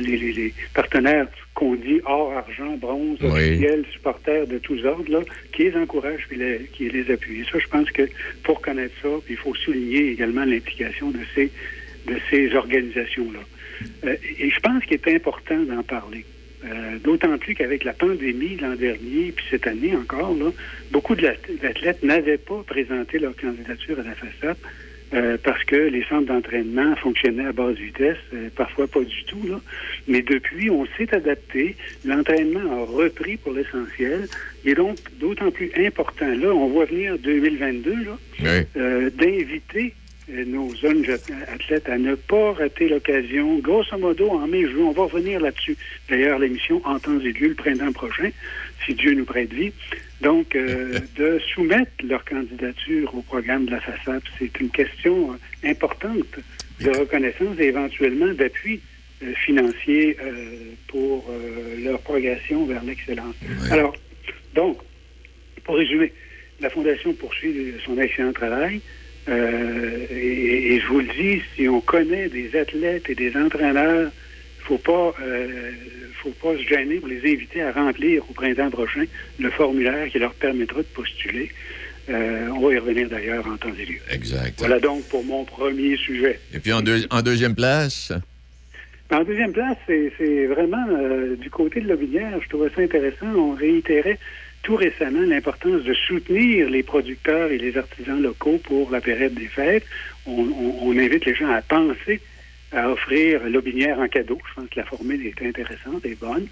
les, partenaires qu'on dit or, argent, bronze, officiels, supporters de tous ordres, là, qui les encouragent et qui les appuient. ça, je pense que pour connaître ça, il faut souligner également l'implication de ces, de ces organisations-là. et je pense qu'il est important d'en parler. Euh, d'autant plus qu'avec la pandémie l'an dernier, puis cette année encore, là, beaucoup d'athlètes n'avaient pas présenté leur candidature à la façade euh, parce que les centres d'entraînement fonctionnaient à basse vitesse, euh, parfois pas du tout. Là. Mais depuis, on s'est adapté. L'entraînement a repris pour l'essentiel. Il est donc d'autant plus important, là, on voit venir 2022, là, d'inviter nos jeunes athlètes à ne pas rater l'occasion. Grosso modo, en mai, juin, on va revenir là-dessus. D'ailleurs, l'émission en temps et lieu le printemps prochain, si Dieu nous prête vie. Donc, euh, (laughs) de soumettre leur candidature au programme de la façade, c'est une question euh, importante de reconnaissance et éventuellement d'appui financier pour leur progression vers l'excellence. Alors, donc, pour résumer, la Fondation poursuit son excellent travail. Euh, et, je vous le dis, si on connaît des athlètes et des entraîneurs, faut pas, euh, faut pas se gêner pour les inviter à remplir au printemps prochain le formulaire qui leur permettra de postuler. Euh, on va y revenir d'ailleurs en temps et lieu. Exact. Voilà donc pour mon premier sujet. Et puis en, deuxième place? En deuxième place, c'est vraiment euh, du côté de l'Aubinière. Je trouvais ça intéressant. On réitérait tout récemment l'importance de soutenir les producteurs et les artisans locaux pour la période des fêtes. On, invite les gens à penser à offrir l'Aubinière en cadeau. Je pense que la formule est intéressante et bonne.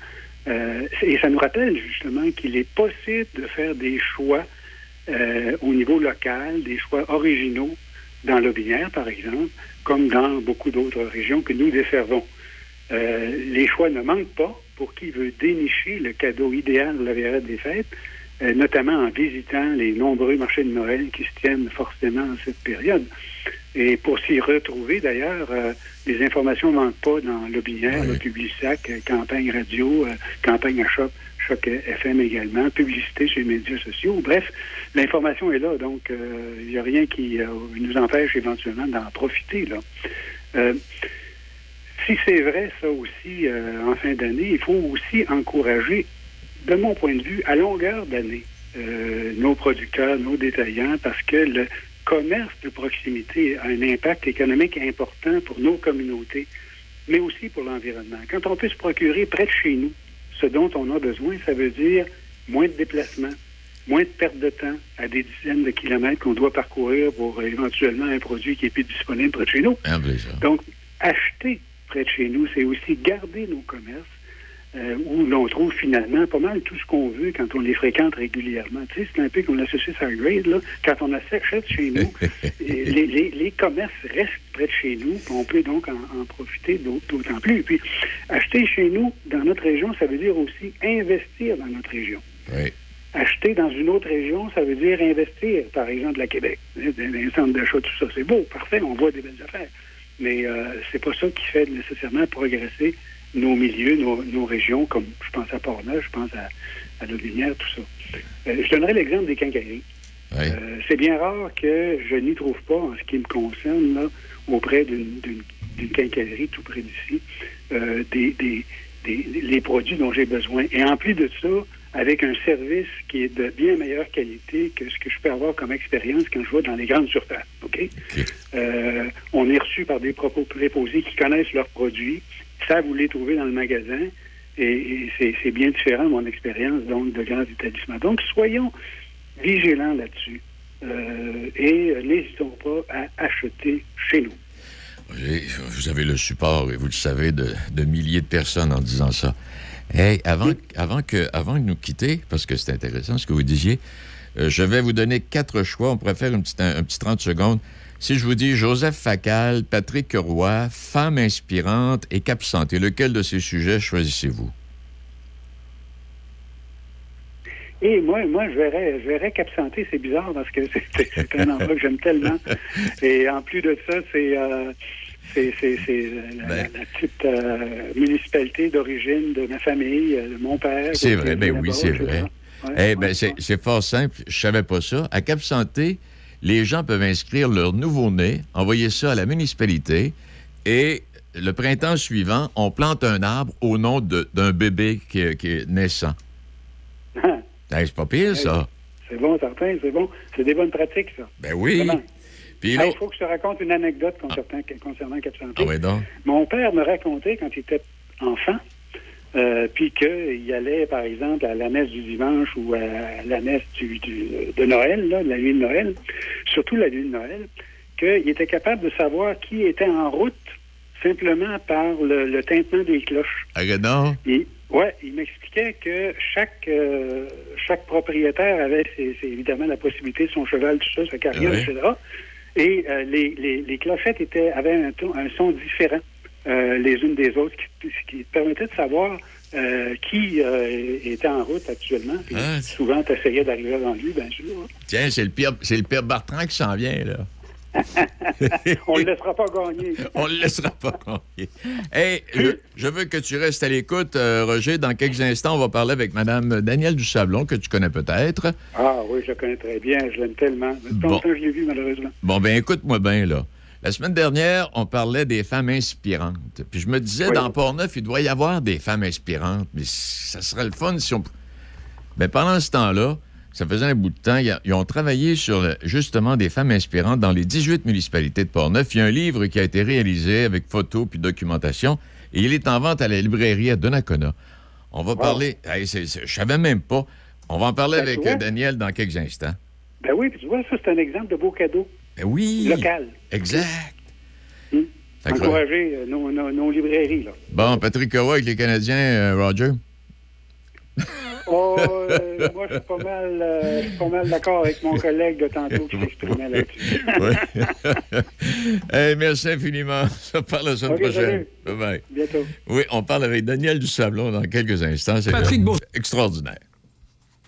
Euh, et ça nous rappelle justement qu'il est possible de faire des choix euh, au niveau local, des choix originaux dans l'Aubinière, par exemple, comme dans beaucoup d'autres régions que nous desservons. Euh, les choix ne manquent pas pour qui veut dénicher le cadeau idéal de la période des fêtes, notamment en visitant les nombreux marchés de Noël qui se tiennent forcément en cette période. Et pour s'y retrouver, d'ailleurs, euh, les informations ne manquent pas dans l'Aubinière, le Publisac, euh, campagne radio, euh, campagne à Choc, Choc FM également, publicité sur les médias sociaux. Bref, l'information est là, donc il n'y a rien qui nous empêche éventuellement d'en profiter. Là. Si c'est vrai, ça aussi, en fin d'année, il faut aussi encourager, de mon point de vue, à longueur d'année, nos producteurs, nos détaillants, parce que le, commerce de proximité a un impact économique important pour nos communautés, mais aussi pour l'environnement. Quand on peut se procurer près de chez nous ce dont on a besoin, ça veut dire moins de déplacements, moins de perte de temps à des dizaines de kilomètres qu'on doit parcourir pour éventuellement un produit qui est plus disponible près de chez nous. Donc, acheter près de chez nous, c'est aussi garder nos commerces euh, où l'on trouve finalement pas mal tout ce qu'on veut quand on les fréquente régulièrement. Tu sais, c'est un peu comme la saucisse à grade, là. Quand on achète chez nous, (laughs) les, les, les, commerces restent près de chez nous, on peut donc en, profiter d'autant plus. Puis, acheter chez nous, dans notre région, ça veut dire aussi investir dans notre région. Acheter dans une autre région, ça veut dire investir, par exemple, la Québec. Un centre d'achat, tout ça, c'est beau, parfait, on voit des belles affaires. Mais euh, c'est pas ça qui fait nécessairement progresser nos milieux, nos, régions, comme je pense à Portneuf, je pense à, à tout ça. Euh, je donnerai l'exemple des quincailleries. Euh, c'est bien rare que je n'y trouve pas, en ce qui me concerne, là, auprès d'une quincaillerie tout près d'ici, euh, des, des, les produits dont j'ai besoin. Et en plus de ça, avec un service qui est de bien meilleure qualité que ce que je peux avoir comme expérience quand je vais dans les grandes surfaces. OK? on est reçu par des propos préposés qui connaissent leurs produits, ça, vous les trouvez dans le magasin. Et, c'est bien différent mon expérience donc de grands établissements. Donc, soyons vigilants là-dessus. Euh, et n'hésitons pas à acheter chez nous. Vous avez le support, et vous le savez, de, milliers de personnes en disant ça. Hey, avant, avant, que, avant de nous quitter, parce que c'est intéressant ce que vous disiez, euh, je vais vous donner quatre choix. On pourrait faire un petit, un petit 30 secondes. Si je vous dis Joseph Facal, Patrick Roy, femme inspirante et cap santé, lequel de ces sujets choisissez-vous? Et moi, moi, je verrais, je verrais Cap Santé, c'est bizarre parce que c'est un endroit que j'aime tellement. (laughs) Et en plus de ça, c'est euh, c'est la, ben. petite euh, municipalité d'origine de ma famille, de mon père. C'est vrai, ben oui, c'est vrai. Eh ben, c'est fort simple. Je savais pas ça. À Cap Santé, les gens peuvent inscrire leur nouveau-né, envoyer ça à la municipalité et le printemps suivant, on plante un arbre au nom d'un bébé qui, est naissant. (laughs) c'est pas pire, ça. C'est bon, certain, c'est bon. C'est des bonnes pratiques, ça. Ben oui. il faut que je te raconte une anecdote concernant, ah. concernant Cap Santé. Ah oui, donc. Mon père me racontait quand il était enfant euh, puis qu'il allait, par exemple, à la messe du dimanche ou à la messe du, de Noël, là, la nuit de Noël, surtout la nuit de Noël, qu'il était capable de savoir qui était en route simplement par le, tintement des cloches. Ah, non? ouais, il m'expliquait que chaque euh, chaque propriétaire avait évidemment la possibilité de son cheval, tout ça, sa carrière, etc. Et euh, les, les, les, clochettes étaient, avaient un, un son différent. Euh, les unes des autres, qui, qui permettait de savoir euh, qui euh, était en route actuellement. Ah, souvent, tu essayais d'arriver avant lui, bien sûr. Tiens, c'est le pire, c'est le pire Bertrand qui s'en vient, là. (laughs) on ne le laissera pas gagner. (laughs) on ne le laissera pas gagner. Hey, je, veux que tu restes à l'écoute, Roger. Dans quelques instants, on va parler avec Mme Danielle Dusablon, que tu connais peut-être. Ah oui, je la connais très bien. Je l'aime tellement. Bon. je l'ai vu, malheureusement. Bon, ben écoute-moi bien, là. La semaine dernière, on parlait des femmes inspirantes. Puis je me disais, dans Port-Neuf, il doit y avoir des femmes inspirantes. Mais ça serait le fun si on. Mais pendant ce temps-là, ça faisait un bout de temps. Ils ont travaillé sur justement des femmes inspirantes dans les 18 municipalités de Portneuf. Il y a un livre qui a été réalisé avec photos puis documentation et il est en vente à la librairie à Donnacona. On va parler. je savais même pas. On va en parler ben, avec Daniel dans quelques instants. Ben oui, tu vois, ça, c'est un exemple de beau cadeau. Ben oui. Local. Exact. Hum. Encourager euh, nos, librairies. Là. Bon, Patrick Kowa avec les Canadiens, euh, Roger? (laughs) Oh, euh, moi, je suis pas mal, pas mal d'accord avec mon collègue de tantôt qui s'exprimait là-dessus. (laughs) oui. (laughs) hey, merci infiniment. Ça parle la semaine prochaine. Bye bye. Bientôt. Oui, on parle avec Daniel Dusablon dans quelques instants. C'est Patrick Beau. Extraordinaire.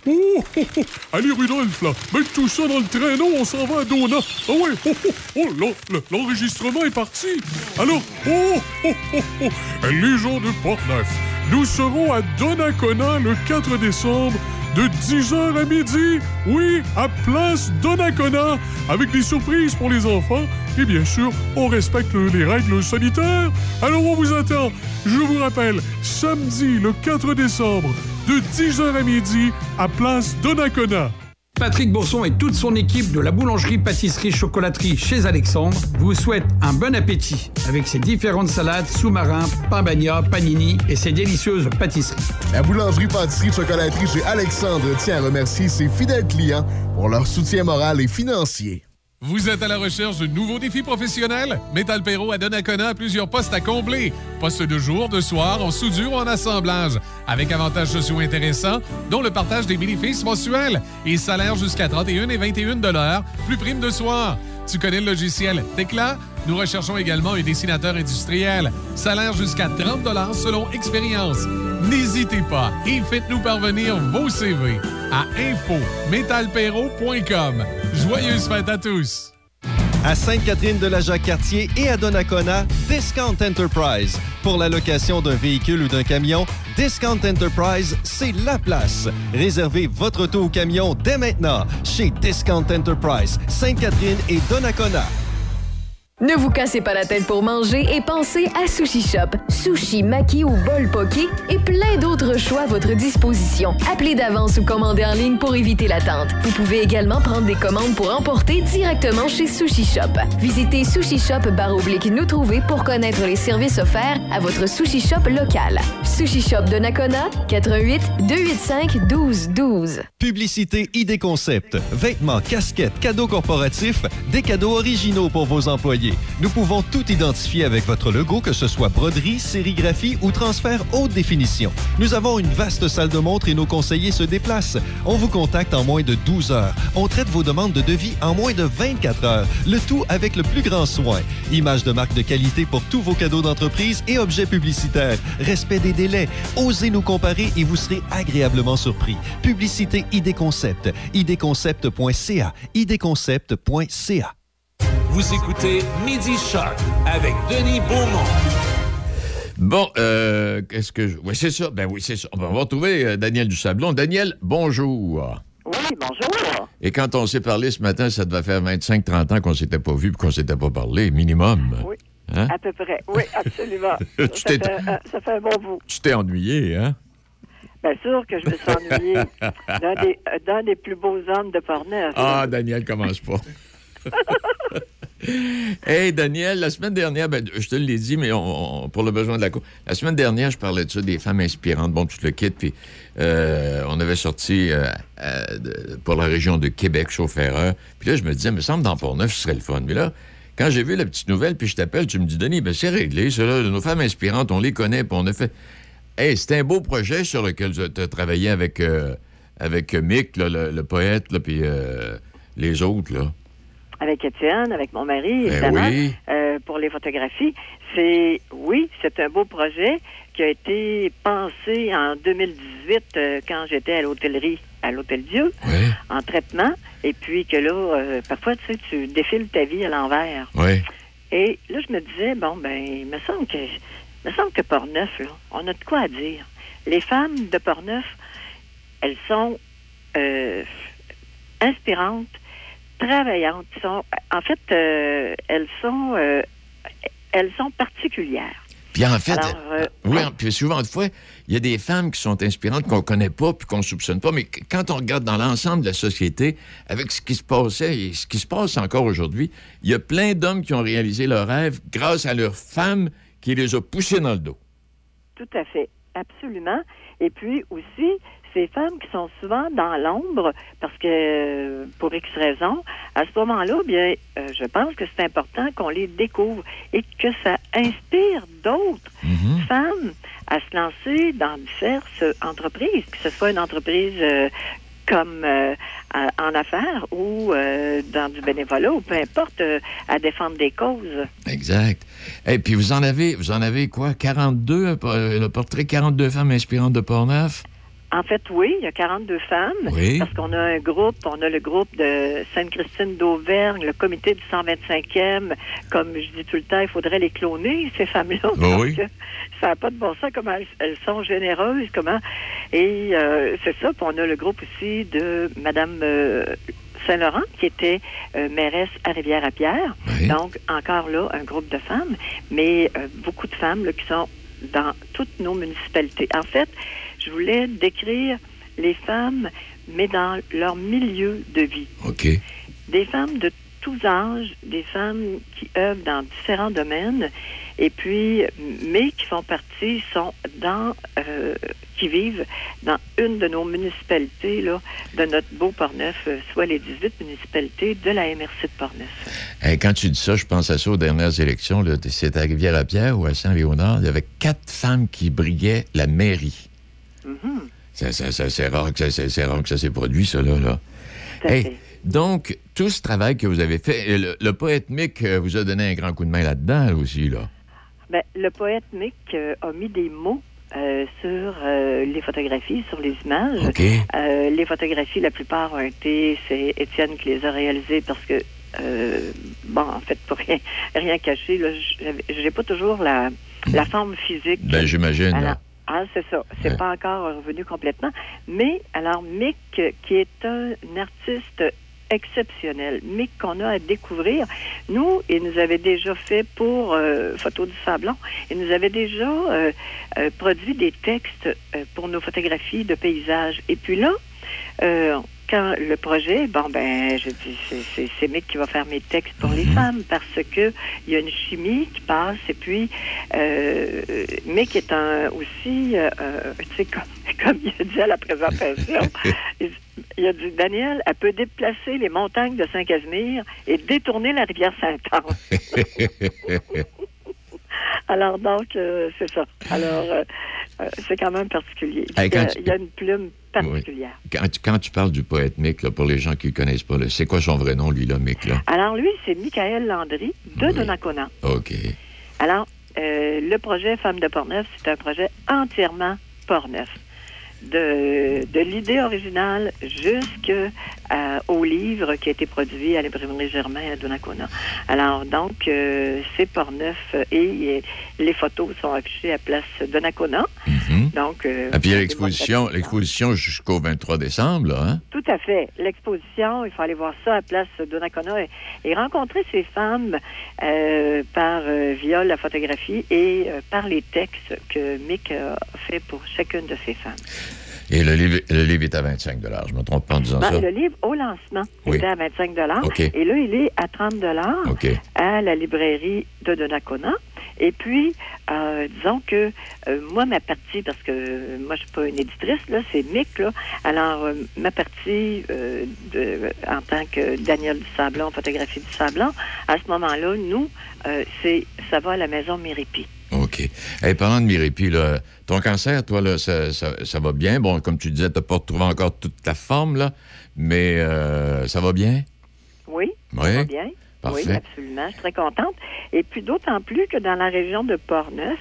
Oh, oh, oh, Allez, Rudolf, là, mets tout ça dans le traîneau, on s'en va à Dona. Ah ouais, oh, oh, oh l'enregistrement est parti. Alors, oh, oh, oh, oh, les gens de Portneuf, nous serons à Donnacona le 4 décembre de 10h à midi. Oui, à Place Donnacona, avec des surprises pour les enfants. Et bien sûr, on respecte les règles sanitaires. Alors on vous attend. Je vous rappelle, samedi le 4 décembre, de 10h à midi, à Place Donnacona. Patrick Bourson et toute son équipe de la boulangerie, pâtisserie, chocolaterie chez Alexandre vous souhaitent un bon appétit avec ses différentes salades, sous-marins, pain bagna, panini et ses délicieuses pâtisseries. La boulangerie, pâtisserie, chocolaterie chez Alexandre tient à remercier ses fidèles clients pour leur soutien moral et financier. Vous êtes à la recherche de nouveaux défis professionnels? Metal Perro à Donnacona plusieurs postes à combler. Postes de jour, de soir, en soudure ou en assemblage. Avec avantages sociaux intéressants, dont le partage des bénéfices mensuels et salaire jusqu'à 31 et 21 plus prime de soir. Tu connais le logiciel Tecla? Nous recherchons également un dessinateur industriel. Salaire jusqu'à 30 selon expérience. N'hésitez pas et faites-nous parvenir vos CV à info-metalpero.com. Joyeuses fêtes à tous! À Sainte-Catherine de la Jacques-Cartier et à Donnacona, Discount Enterprise. Pour la location d'un véhicule ou d'un camion, Discount Enterprise, c'est la place. Réservez votre auto ou camion dès maintenant chez Discount Enterprise, Sainte-Catherine et Donnacona. Ne vous cassez pas la tête pour manger et pensez à Sushi Shop. Sushi, maki ou bol poké et plein d'autres choix à votre disposition. Appelez d'avance ou commandez en ligne pour éviter l'attente. Vous pouvez également prendre des commandes pour emporter directement chez Sushi Shop. Visitez Sushi Shop oblique nous trouver pour connaître les services offerts à votre Sushi Shop local. Sushi Shop de Nakona, 88 285 1212. Publicité ID Concept. Vêtements, casquettes, cadeaux corporatifs, des cadeaux originaux pour vos employés. Nous pouvons tout identifier avec votre logo, que ce soit broderie, sérigraphie ou transfert haute définition. Nous avons une vaste salle de montre et nos conseillers se déplacent. On vous contacte en moins de 12 heures. On traite vos demandes de devis en moins de 24 heures. Le tout avec le plus grand soin. Image de marque de qualité pour tous vos cadeaux d'entreprise et objets publicitaires. Respect des délais. Osez nous comparer et vous serez agréablement surpris. Publicité ID Concept. idconcept.ca. idconcept.ca. Vous écoutez Midi Shark avec Denis Beaumont. Bon, euh, qu'est-ce que je... Oui, c'est ça. Ben oui, c'est ça. On va retrouver euh, Daniel Dusablon. Daniel, bonjour. Oui, bonjour. Et quand on s'est parlé ce matin, ça devait faire 25-30 ans qu'on s'était pas vu et qu'on s'était pas parlé, minimum. Oui. Hein? À peu près. Oui, absolument. (laughs) ça, fait, euh, ça, fait, un bon bout. Tu t'es ennuyé, hein? Bien sûr que je me suis ennuyé. (laughs) D'un des, des, plus beaux hommes de Portneuf. Ah, Daniel, commence pas. (laughs) (laughs) hey, Daniel, la semaine dernière, ben, je te l'ai dit, mais pour le besoin de la cour. La semaine dernière, je parlais de ça, des femmes inspirantes. Bon, tu le quittes, puis euh, on avait sorti euh, euh, pour la région de Québec, chauffeur. Puis là, je me disais, me semble, dans Port-Neuf, ce serait le fun. Mais là, quand j'ai vu la petite nouvelle, puis je t'appelle, tu me dis, Denis, ben, c'est réglé, cela, nos femmes inspirantes, on les connaît, puis on a fait. Hey, c'est un beau projet sur lequel tu as travaillé avec, avec Mick, le, poète, puis les autres, avec Étienne, avec mon mari, ben évidemment, euh, pour les photographies. C'est, oui, c'est un beau projet qui a été pensé en 2018 euh, quand j'étais à l'hôtellerie, à l'Hôtel Dieu, en traitement. Et puis que là, euh, parfois, tu sais, tu défiles ta vie à l'envers. Oui. Et là, je me disais, bon, ben, il me semble que, il me semble que Portneuf, là, on a de quoi à dire. Les femmes de Portneuf, elles sont inspirantes, travaillantes. Sont, en fait, euh, elles sont euh, elles sont particulières. Puis en fait, euh, oui, puis souvent de fois, il y a des femmes qui sont inspirantes qu'on connaît pas puis qu'on soupçonne pas, mais quand on regarde dans l'ensemble de la société, avec ce qui se passait et ce qui se passe encore aujourd'hui, il y a plein d'hommes qui ont réalisé leurs rêves grâce à leurs femmes qui les a poussés dans le dos. Tout à fait, absolument. Et puis aussi, ces femmes qui sont souvent dans l'ombre parce que pour X raisons, à ce moment-là, bien, euh, je pense que c'est important qu'on les découvre et que ça inspire d'autres mhm. femmes à se lancer dans diverses entreprises, que ce soit une entreprise euh, comme euh, en affaires ou dans du bénévolat ou peu importe à défendre des causes. Exact. Et puis vous en avez vous en avez quoi? 42 le portrait 42 femmes inspirantes de Portneuf en fait, oui, il y a 42 femmes. Oui. Parce qu'on a un groupe, on a le groupe de Sainte-Christine d'Auvergne, le comité du 125e. Comme je dis tout le temps, il faudrait les cloner, ces femmes-là. oui. ça n'a pas de bon sens, comment elles, sont généreuses, comment. Et euh, c'est ça. Puis on a le groupe aussi de Madame euh, Saint-Laurent, qui était euh, mairesse à Rivière-à-Pierre. Donc, encore là, un groupe de femmes, mais beaucoup de femmes qui sont dans toutes nos municipalités. En fait, je voulais décrire les femmes, mais dans leur milieu de vie. OK. Des femmes de tous âges, des femmes qui œuvrent dans différents domaines, et puis, mais qui font partie, sont dans, euh, qui vivent dans une de nos municipalités, là, de notre beau Portneuf, euh, soit les 18 municipalités de la MRC de Portneuf. Et quand tu dis ça, je pense à ça aux dernières élections. C'était à Rivière-à-Pierre ou à Saint-Léonard. Il y avait quatre femmes qui brillaient la mairie. C'est rare, que ça s'est produit, ça, là. donc, tout ce travail que vous avez fait, le, poète Mick euh, vous a donné un grand coup de main là-dedans aussi, là. Ben, le poète Mick euh, a mis des mots euh, sur les photographies, sur les images. les photographies, la plupart ont été, c'est Étienne qui les a réalisées parce que, bon, en fait, pour rien, rien cacher, j'ai pas toujours la, la forme physique. Ben, j'imagine. Ah, c'est ça. C'est pas encore revenu complètement. Mais, alors, Mick, qui est un artiste exceptionnel, Mick qu'on a à découvrir. Nous, il nous avait déjà fait pour euh, Photo du Sablon, il nous avait déjà euh, euh, produit des textes pour nos photographies de paysages. Et puis là, quand le projet, bon ben, je dis, c'est Mick qui va faire mes textes pour les mhm. femmes parce que il y a une chimie qui passe et puis euh, Mick est un aussi, euh, euh tu sais, comme, (laughs) comme il a dit à la présentation, (laughs) il, a dit Daniel, elle peut déplacer les montagnes de Saint-Casimir et détourner la rivière Sainte-Anne. (laughs) Alors donc, euh, c'est ça. Alors, c'est quand même particulier. il, y a, une plume particulière. Quand, tu parles du poète Mick, pour les gens qui ne connaissent pas, c'est quoi son vrai nom, lui, là, Mick? Là? Alors, lui, c'est Michael Landry de Donnacona. OK. Alors, euh, le projet Femmes de Portneuf, c'est un projet entièrement Portneuf de, de l'idée originale jusqu'au livre qui a été produit à l'imprimerie Germain à Donnacona. Alors, donc, euh, c'est Port-Neuf et, les photos sont affichées à Place Donnacona. Mm-hmm. Donc, euh, et puis, l'exposition, l'exposition jusqu'au 23 décembre, hein? Tout à fait. L'exposition, il faut aller voir ça à Place Donnacona et, et rencontrer ces femmes euh, par euh, via la photographie et par les textes que Mick a fait pour chacune de ces femmes. Et le livre, le livre est à 25 Je me trompe pas en disant ben, ça. Le livre, au lancement, était à 25 Et là, il est à 30 à la librairie de Donnacona. Et puis, euh, disons que euh, moi, ma partie, parce que moi, je suis pas une éditrice, là, c'est Mick, là. Alors, euh, ma partie de, en tant que Daniel du Sablon, photographie du Sablon, à ce moment-là, nous, c'est ça va à la maison Méripi. OK. Et parlant de Miripi, là, ton cancer, toi, là, ça, ça, va bien? Bon, comme tu disais, tu n'as pas retrouvé encore toute ta forme, là, mais euh, ça va bien? Oui, ça va bien. Oui, absolument. Je suis très contente. Et puis d'autant plus que dans la région de Portneuf,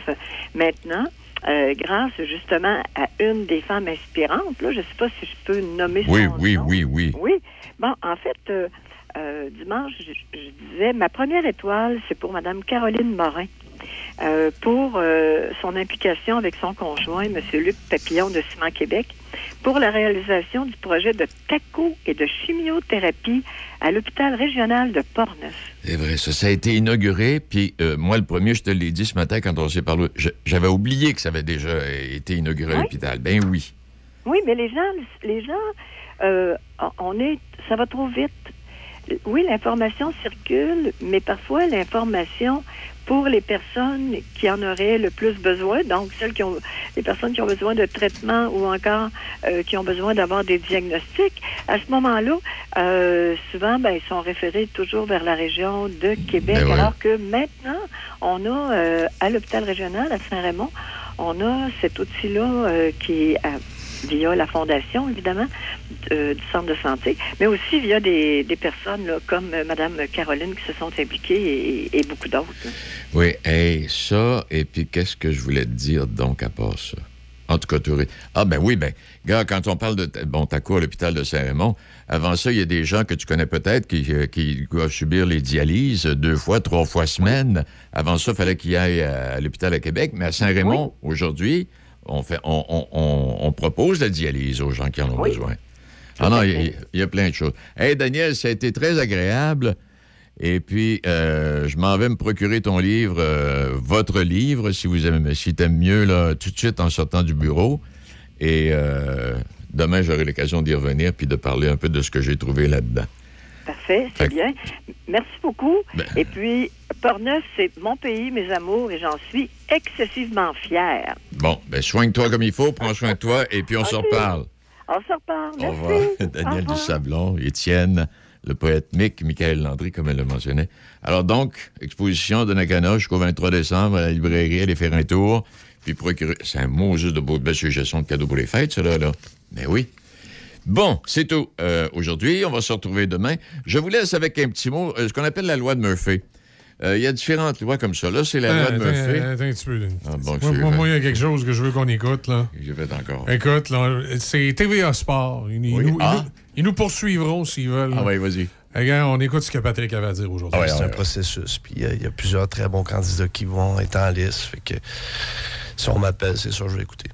maintenant, euh, grâce justement à une des femmes inspirantes, là, je ne sais pas si je peux nommer oui, son oui, Oui, oui, oui. Oui. Bon, en fait, euh, dimanche, je, je, disais, ma première étoile, c'est pour Mme Caroline Morin. Euh, pour euh, son implication avec son conjoint, M. Luc Papillon de Ciment Québec, pour la réalisation du projet de TACO et de chimiothérapie à l'hôpital régional de Portneuf. C'est vrai, ça, ça a été inauguré. Puis euh, moi, le premier, je te l'ai dit ce matin quand on s'est parlé, j'avais oublié que ça avait déjà été inauguré à l'hôpital. Ben oui. Oui, mais les gens, les gens, on est, ça va trop vite. Oui, l'information circule, mais parfois l'information pour les personnes qui en auraient le plus besoin, donc celles qui ont, les personnes qui ont besoin de traitement ou encore euh, qui ont besoin d'avoir des diagnostics, à ce moment-là, euh, souvent, ben, ils sont référés toujours vers la région de Québec, ben alors que maintenant, on a euh, à l'hôpital régional à Saint-Raymond, on a cet outil-là qui est via la fondation, évidemment, du centre de santé, mais aussi via des, personnes comme Mme Caroline qui se sont impliquées et, beaucoup d'autres. Oui, et ça, et puis qu'est-ce que je voulais te dire donc à part ça? En tout cas, tu Ah, ben oui, ben, gars, quand on parle de, bon, ta cour à l'hôpital de Saint-Raymond, avant ça, il y a des gens que tu connais peut-être qui, euh, qui, doivent subir les dialyses deux fois, trois fois semaine. Avant ça, il fallait qu'ils aillent à, l'hôpital à Québec, mais à Saint-Raymond, aujourd'hui, on, fait, on, propose la dialyse aux gens qui en ont besoin. Ah non, il y, a plein de choses. Hey, Daniel, ça a été très agréable. Et puis, euh, je m'en vais me procurer ton livre, euh, votre livre, si vous aimez, si t'aimes mieux, là, tout de suite en sortant du bureau. Et euh, demain, j'aurai l'occasion d'y revenir puis de parler un peu de ce que j'ai trouvé là-dedans. Parfait, c'est bien. Merci beaucoup. Ben. Et puis, Portneuf, c'est mon pays, mes amours, et j'en suis excessivement fier. Bon, ben soigne-toi comme il faut, prends soin de toi, et puis on se reparle. On se reparle. Merci. Au revoir. Daniel Dusablon, Étienne, le poète Mick, Michael Landry, comme elle le mentionnait. Alors donc, exposition de Nakano jusqu'au 23 décembre à la librairie, allez faire un tour, puis procurer... C'est un mot juste de beau, belle suggestion de cadeaux pour les fêtes, cela, là. Mais oui. Bon, c'est tout. Euh, aujourd'hui, on va se retrouver demain. Je vous laisse avec un petit mot, euh, ce qu'on appelle la loi de Murphy. Euh, il y a différentes lois comme ça. Là, c'est la loi de Murphy. Attends un petit peu. Ah, moi, il y a quelque chose que je veux qu'on écoute. là. J'ai fait encore. Écoute, là, c'est TVA Sport. Ils, nous, ah. ils, nous, poursuivront s'ils veulent. Ah oui, vas-y. Regarde, on écoute ce que Patrick avait à dire aujourd'hui. c'est un processus. Puis il y, a plusieurs très bons candidats qui vont être en liste. Fait que si on m'appelle, c'est sûr, je vais écouter.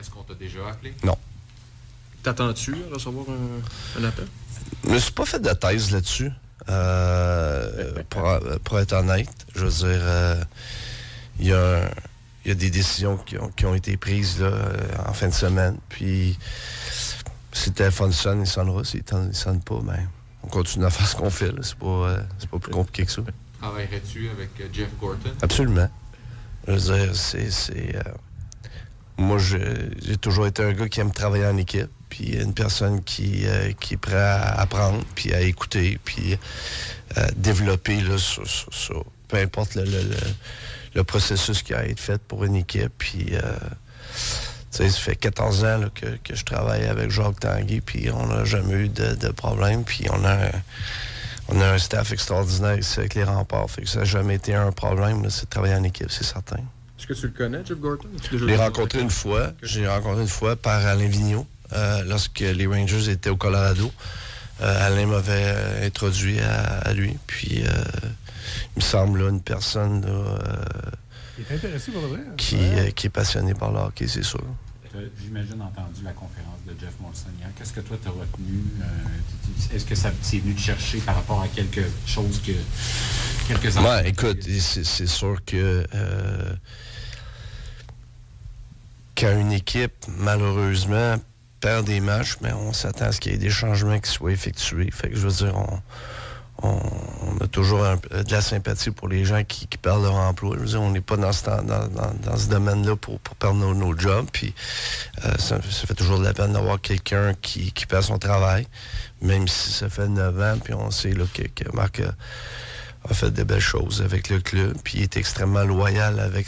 Est-ce qu'on t'a déjà appelé? Non. T'attends-tu à recevoir un, un appel? Je me suis pas fait de thèse là-dessus. Euh, (laughs) pour, être honnête, je veux dire, euh, il y, a, des décisions qui ont, été prises là, euh, en fin de semaine. Puis, si le téléphone sonne, il sonnera. S'il ne sonne pas, ben, on continue à faire ce qu'on fait. C'est pas, pas plus compliqué que ça. Travaillerais-tu avec Jeff Gorton? Absolument. Je veux dire, c'est. moi, j'ai toujours été un gars qui aime travailler en équipe puis une personne qui, euh, qui est prêt à apprendre, puis à écouter, puis à développer là, sur, peu importe le, processus qui a été fait pour une équipe. Puis, euh, ça fait 14 ans que, je travaille avec Jacques Tanguy, puis on n'a jamais eu de, problème, puis on a, un, on a un staff extraordinaire ici avec les remparts. Fait que ça n'a jamais été un problème, c'est de travailler en équipe, c'est certain. Est-ce que tu le connais, Jeff Gorton? Je l'ai rencontré une fois. J'ai rencontré une fois par Alain Vigneault. Euh, lorsque les Rangers étaient au Colorado. Euh, Alain m'avait euh, introduit à, lui. Puis, il me semble une personne qui, qui, est passionné par le hockey, c'est sûr. J'imagine entendu la conférence de Jeff Molson Qu'est-ce que toi, tu as retenu? Est-ce que ça c'est venu te chercher par rapport à quelque chose que quelques? Ouais, écoute, c'est sûr que quand une équipe, malheureusement, des matchs, mais on s'attend à ce qu'il y ait des changements qui soient effectués. Fait que je veux dire, on, a toujours de la sympathie pour les gens qui, perdent leur emploi. Je veux dire, on n'est pas dans ce, domaine-là pour, perdre nos, jobs. Puis euh, ça, fait toujours de la peine d'avoir quelqu'un qui, perd son travail, même si ça fait 9 ans, puis on sait que, Marc a, fait de belles choses avec le club, puis il est extrêmement loyal avec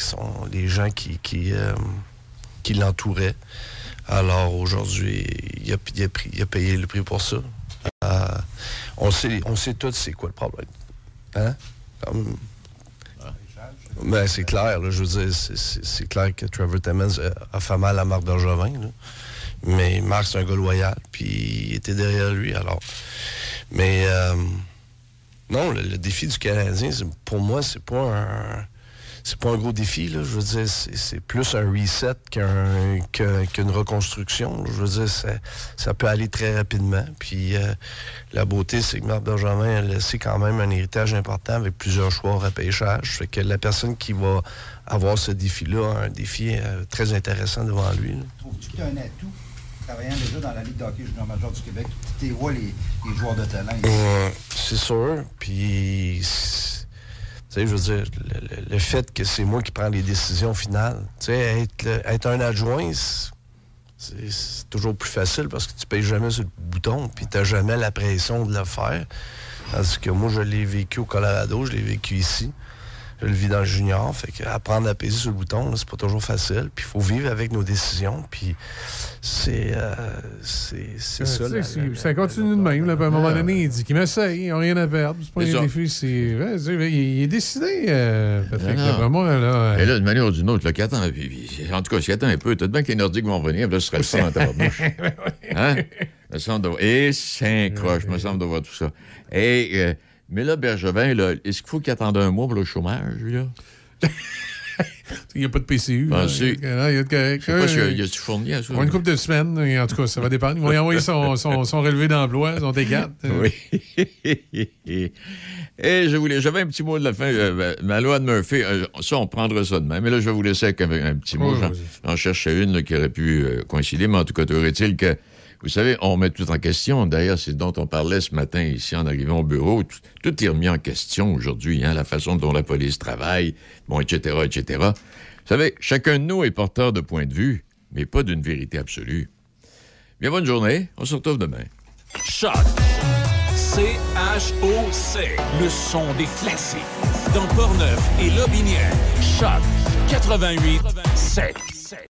les gens qui, euh, qui l'entouraient. Alors aujourd'hui, il a, payé le prix pour ça. Euh, on, sait, on sait tous c'est quoi le problème. Hein? Ben, c'est clair, je veux dire, c'est clair que Trevor Timmons a, fait mal à Marc Bergevin. Mais Marc, c'est un gars loyal, puis il était derrière lui, alors. Mais euh, non, le, défi du Canadien, pour moi, c'est pas un c'est pas un gros défi. Là. Je veux dire, c'est plus un reset qu'une reconstruction. Je veux dire, ça, peut aller très rapidement. Puis euh, la beauté, c'est que Marc Benjamin a laissé quand même un héritage important avec plusieurs choix au repêchage. Fait que la personne qui va avoir ce défi-là a un défi euh, très intéressant devant lui. Trouves-tu que tu as un atout travaillant déjà dans la Ligue d'hockey junior major du Québec? Tu vois les, les, joueurs de talent euh, c'est sûr. Puis je veux dire, le, fait que c'est moi qui prends les décisions finales. Tu sais, être, un adjoint, c'est toujours plus facile parce que tu payes jamais sur le bouton, puis tu n'as jamais la pression de le faire. Parce que moi, je l'ai vécu au Colorado, je l'ai vécu ici je le vis dans le junior. Fait que apprendre à peser sur le bouton, c'est pas toujours facile. Puis il faut vivre avec nos décisions. Puis c'est euh, c'est ça. ça continue de même. à un moment donné, il dit qu'il m'essaye, ils n'ont rien à perdre. C'est pas un défi. C'est, il, est décidé, euh, Patrick. vraiment, là, Et là, d'une manière ou d'une autre, là, attend, en tout cas, s'il attend un peu, peut-être bien que les Nordiques vont venir, là, ce serait le sang dans (laughs) ta bouche. hein? Me semble de... Et cinq croches, me semble de voir tout ça. Et euh, mais là, Bergevin, est-ce qu'il faut qu'il attende un mois pour le chômage, lui, là? (laughs) il n'y a pas de PCU. Il y a de pas il y a du fourni à ça. Une couple de semaines, en tout cas, ça va dépendre. Ils vont y envoyer son, (laughs) son, son relevé d'emploi, son T4. Oui. (laughs) Et je voulais, j'avais un petit mot de la fin. Euh, ma loi de Murphy, euh, ça, on prendra ça demain. Mais là, je vais vous laisser avec un, petit mot. J'en cherchais une qui aurait pu euh, coïncider, mais en tout cas, aurait-il que vous savez, on met tout en question. D'ailleurs, c'est dont on parlait ce matin ici en arrivant au bureau. Tout, est remis en question aujourd'hui, hein, la façon dont la police travaille, bon, etc., etc. Vous savez, chacun de nous est porteur de points de vue, mais pas d'une vérité absolue. Bien, bonne journée. On se retrouve demain. Choc. C-H-O-C. Le son des classiques. Dans Portneuf et Lobinière. Choc 88 7.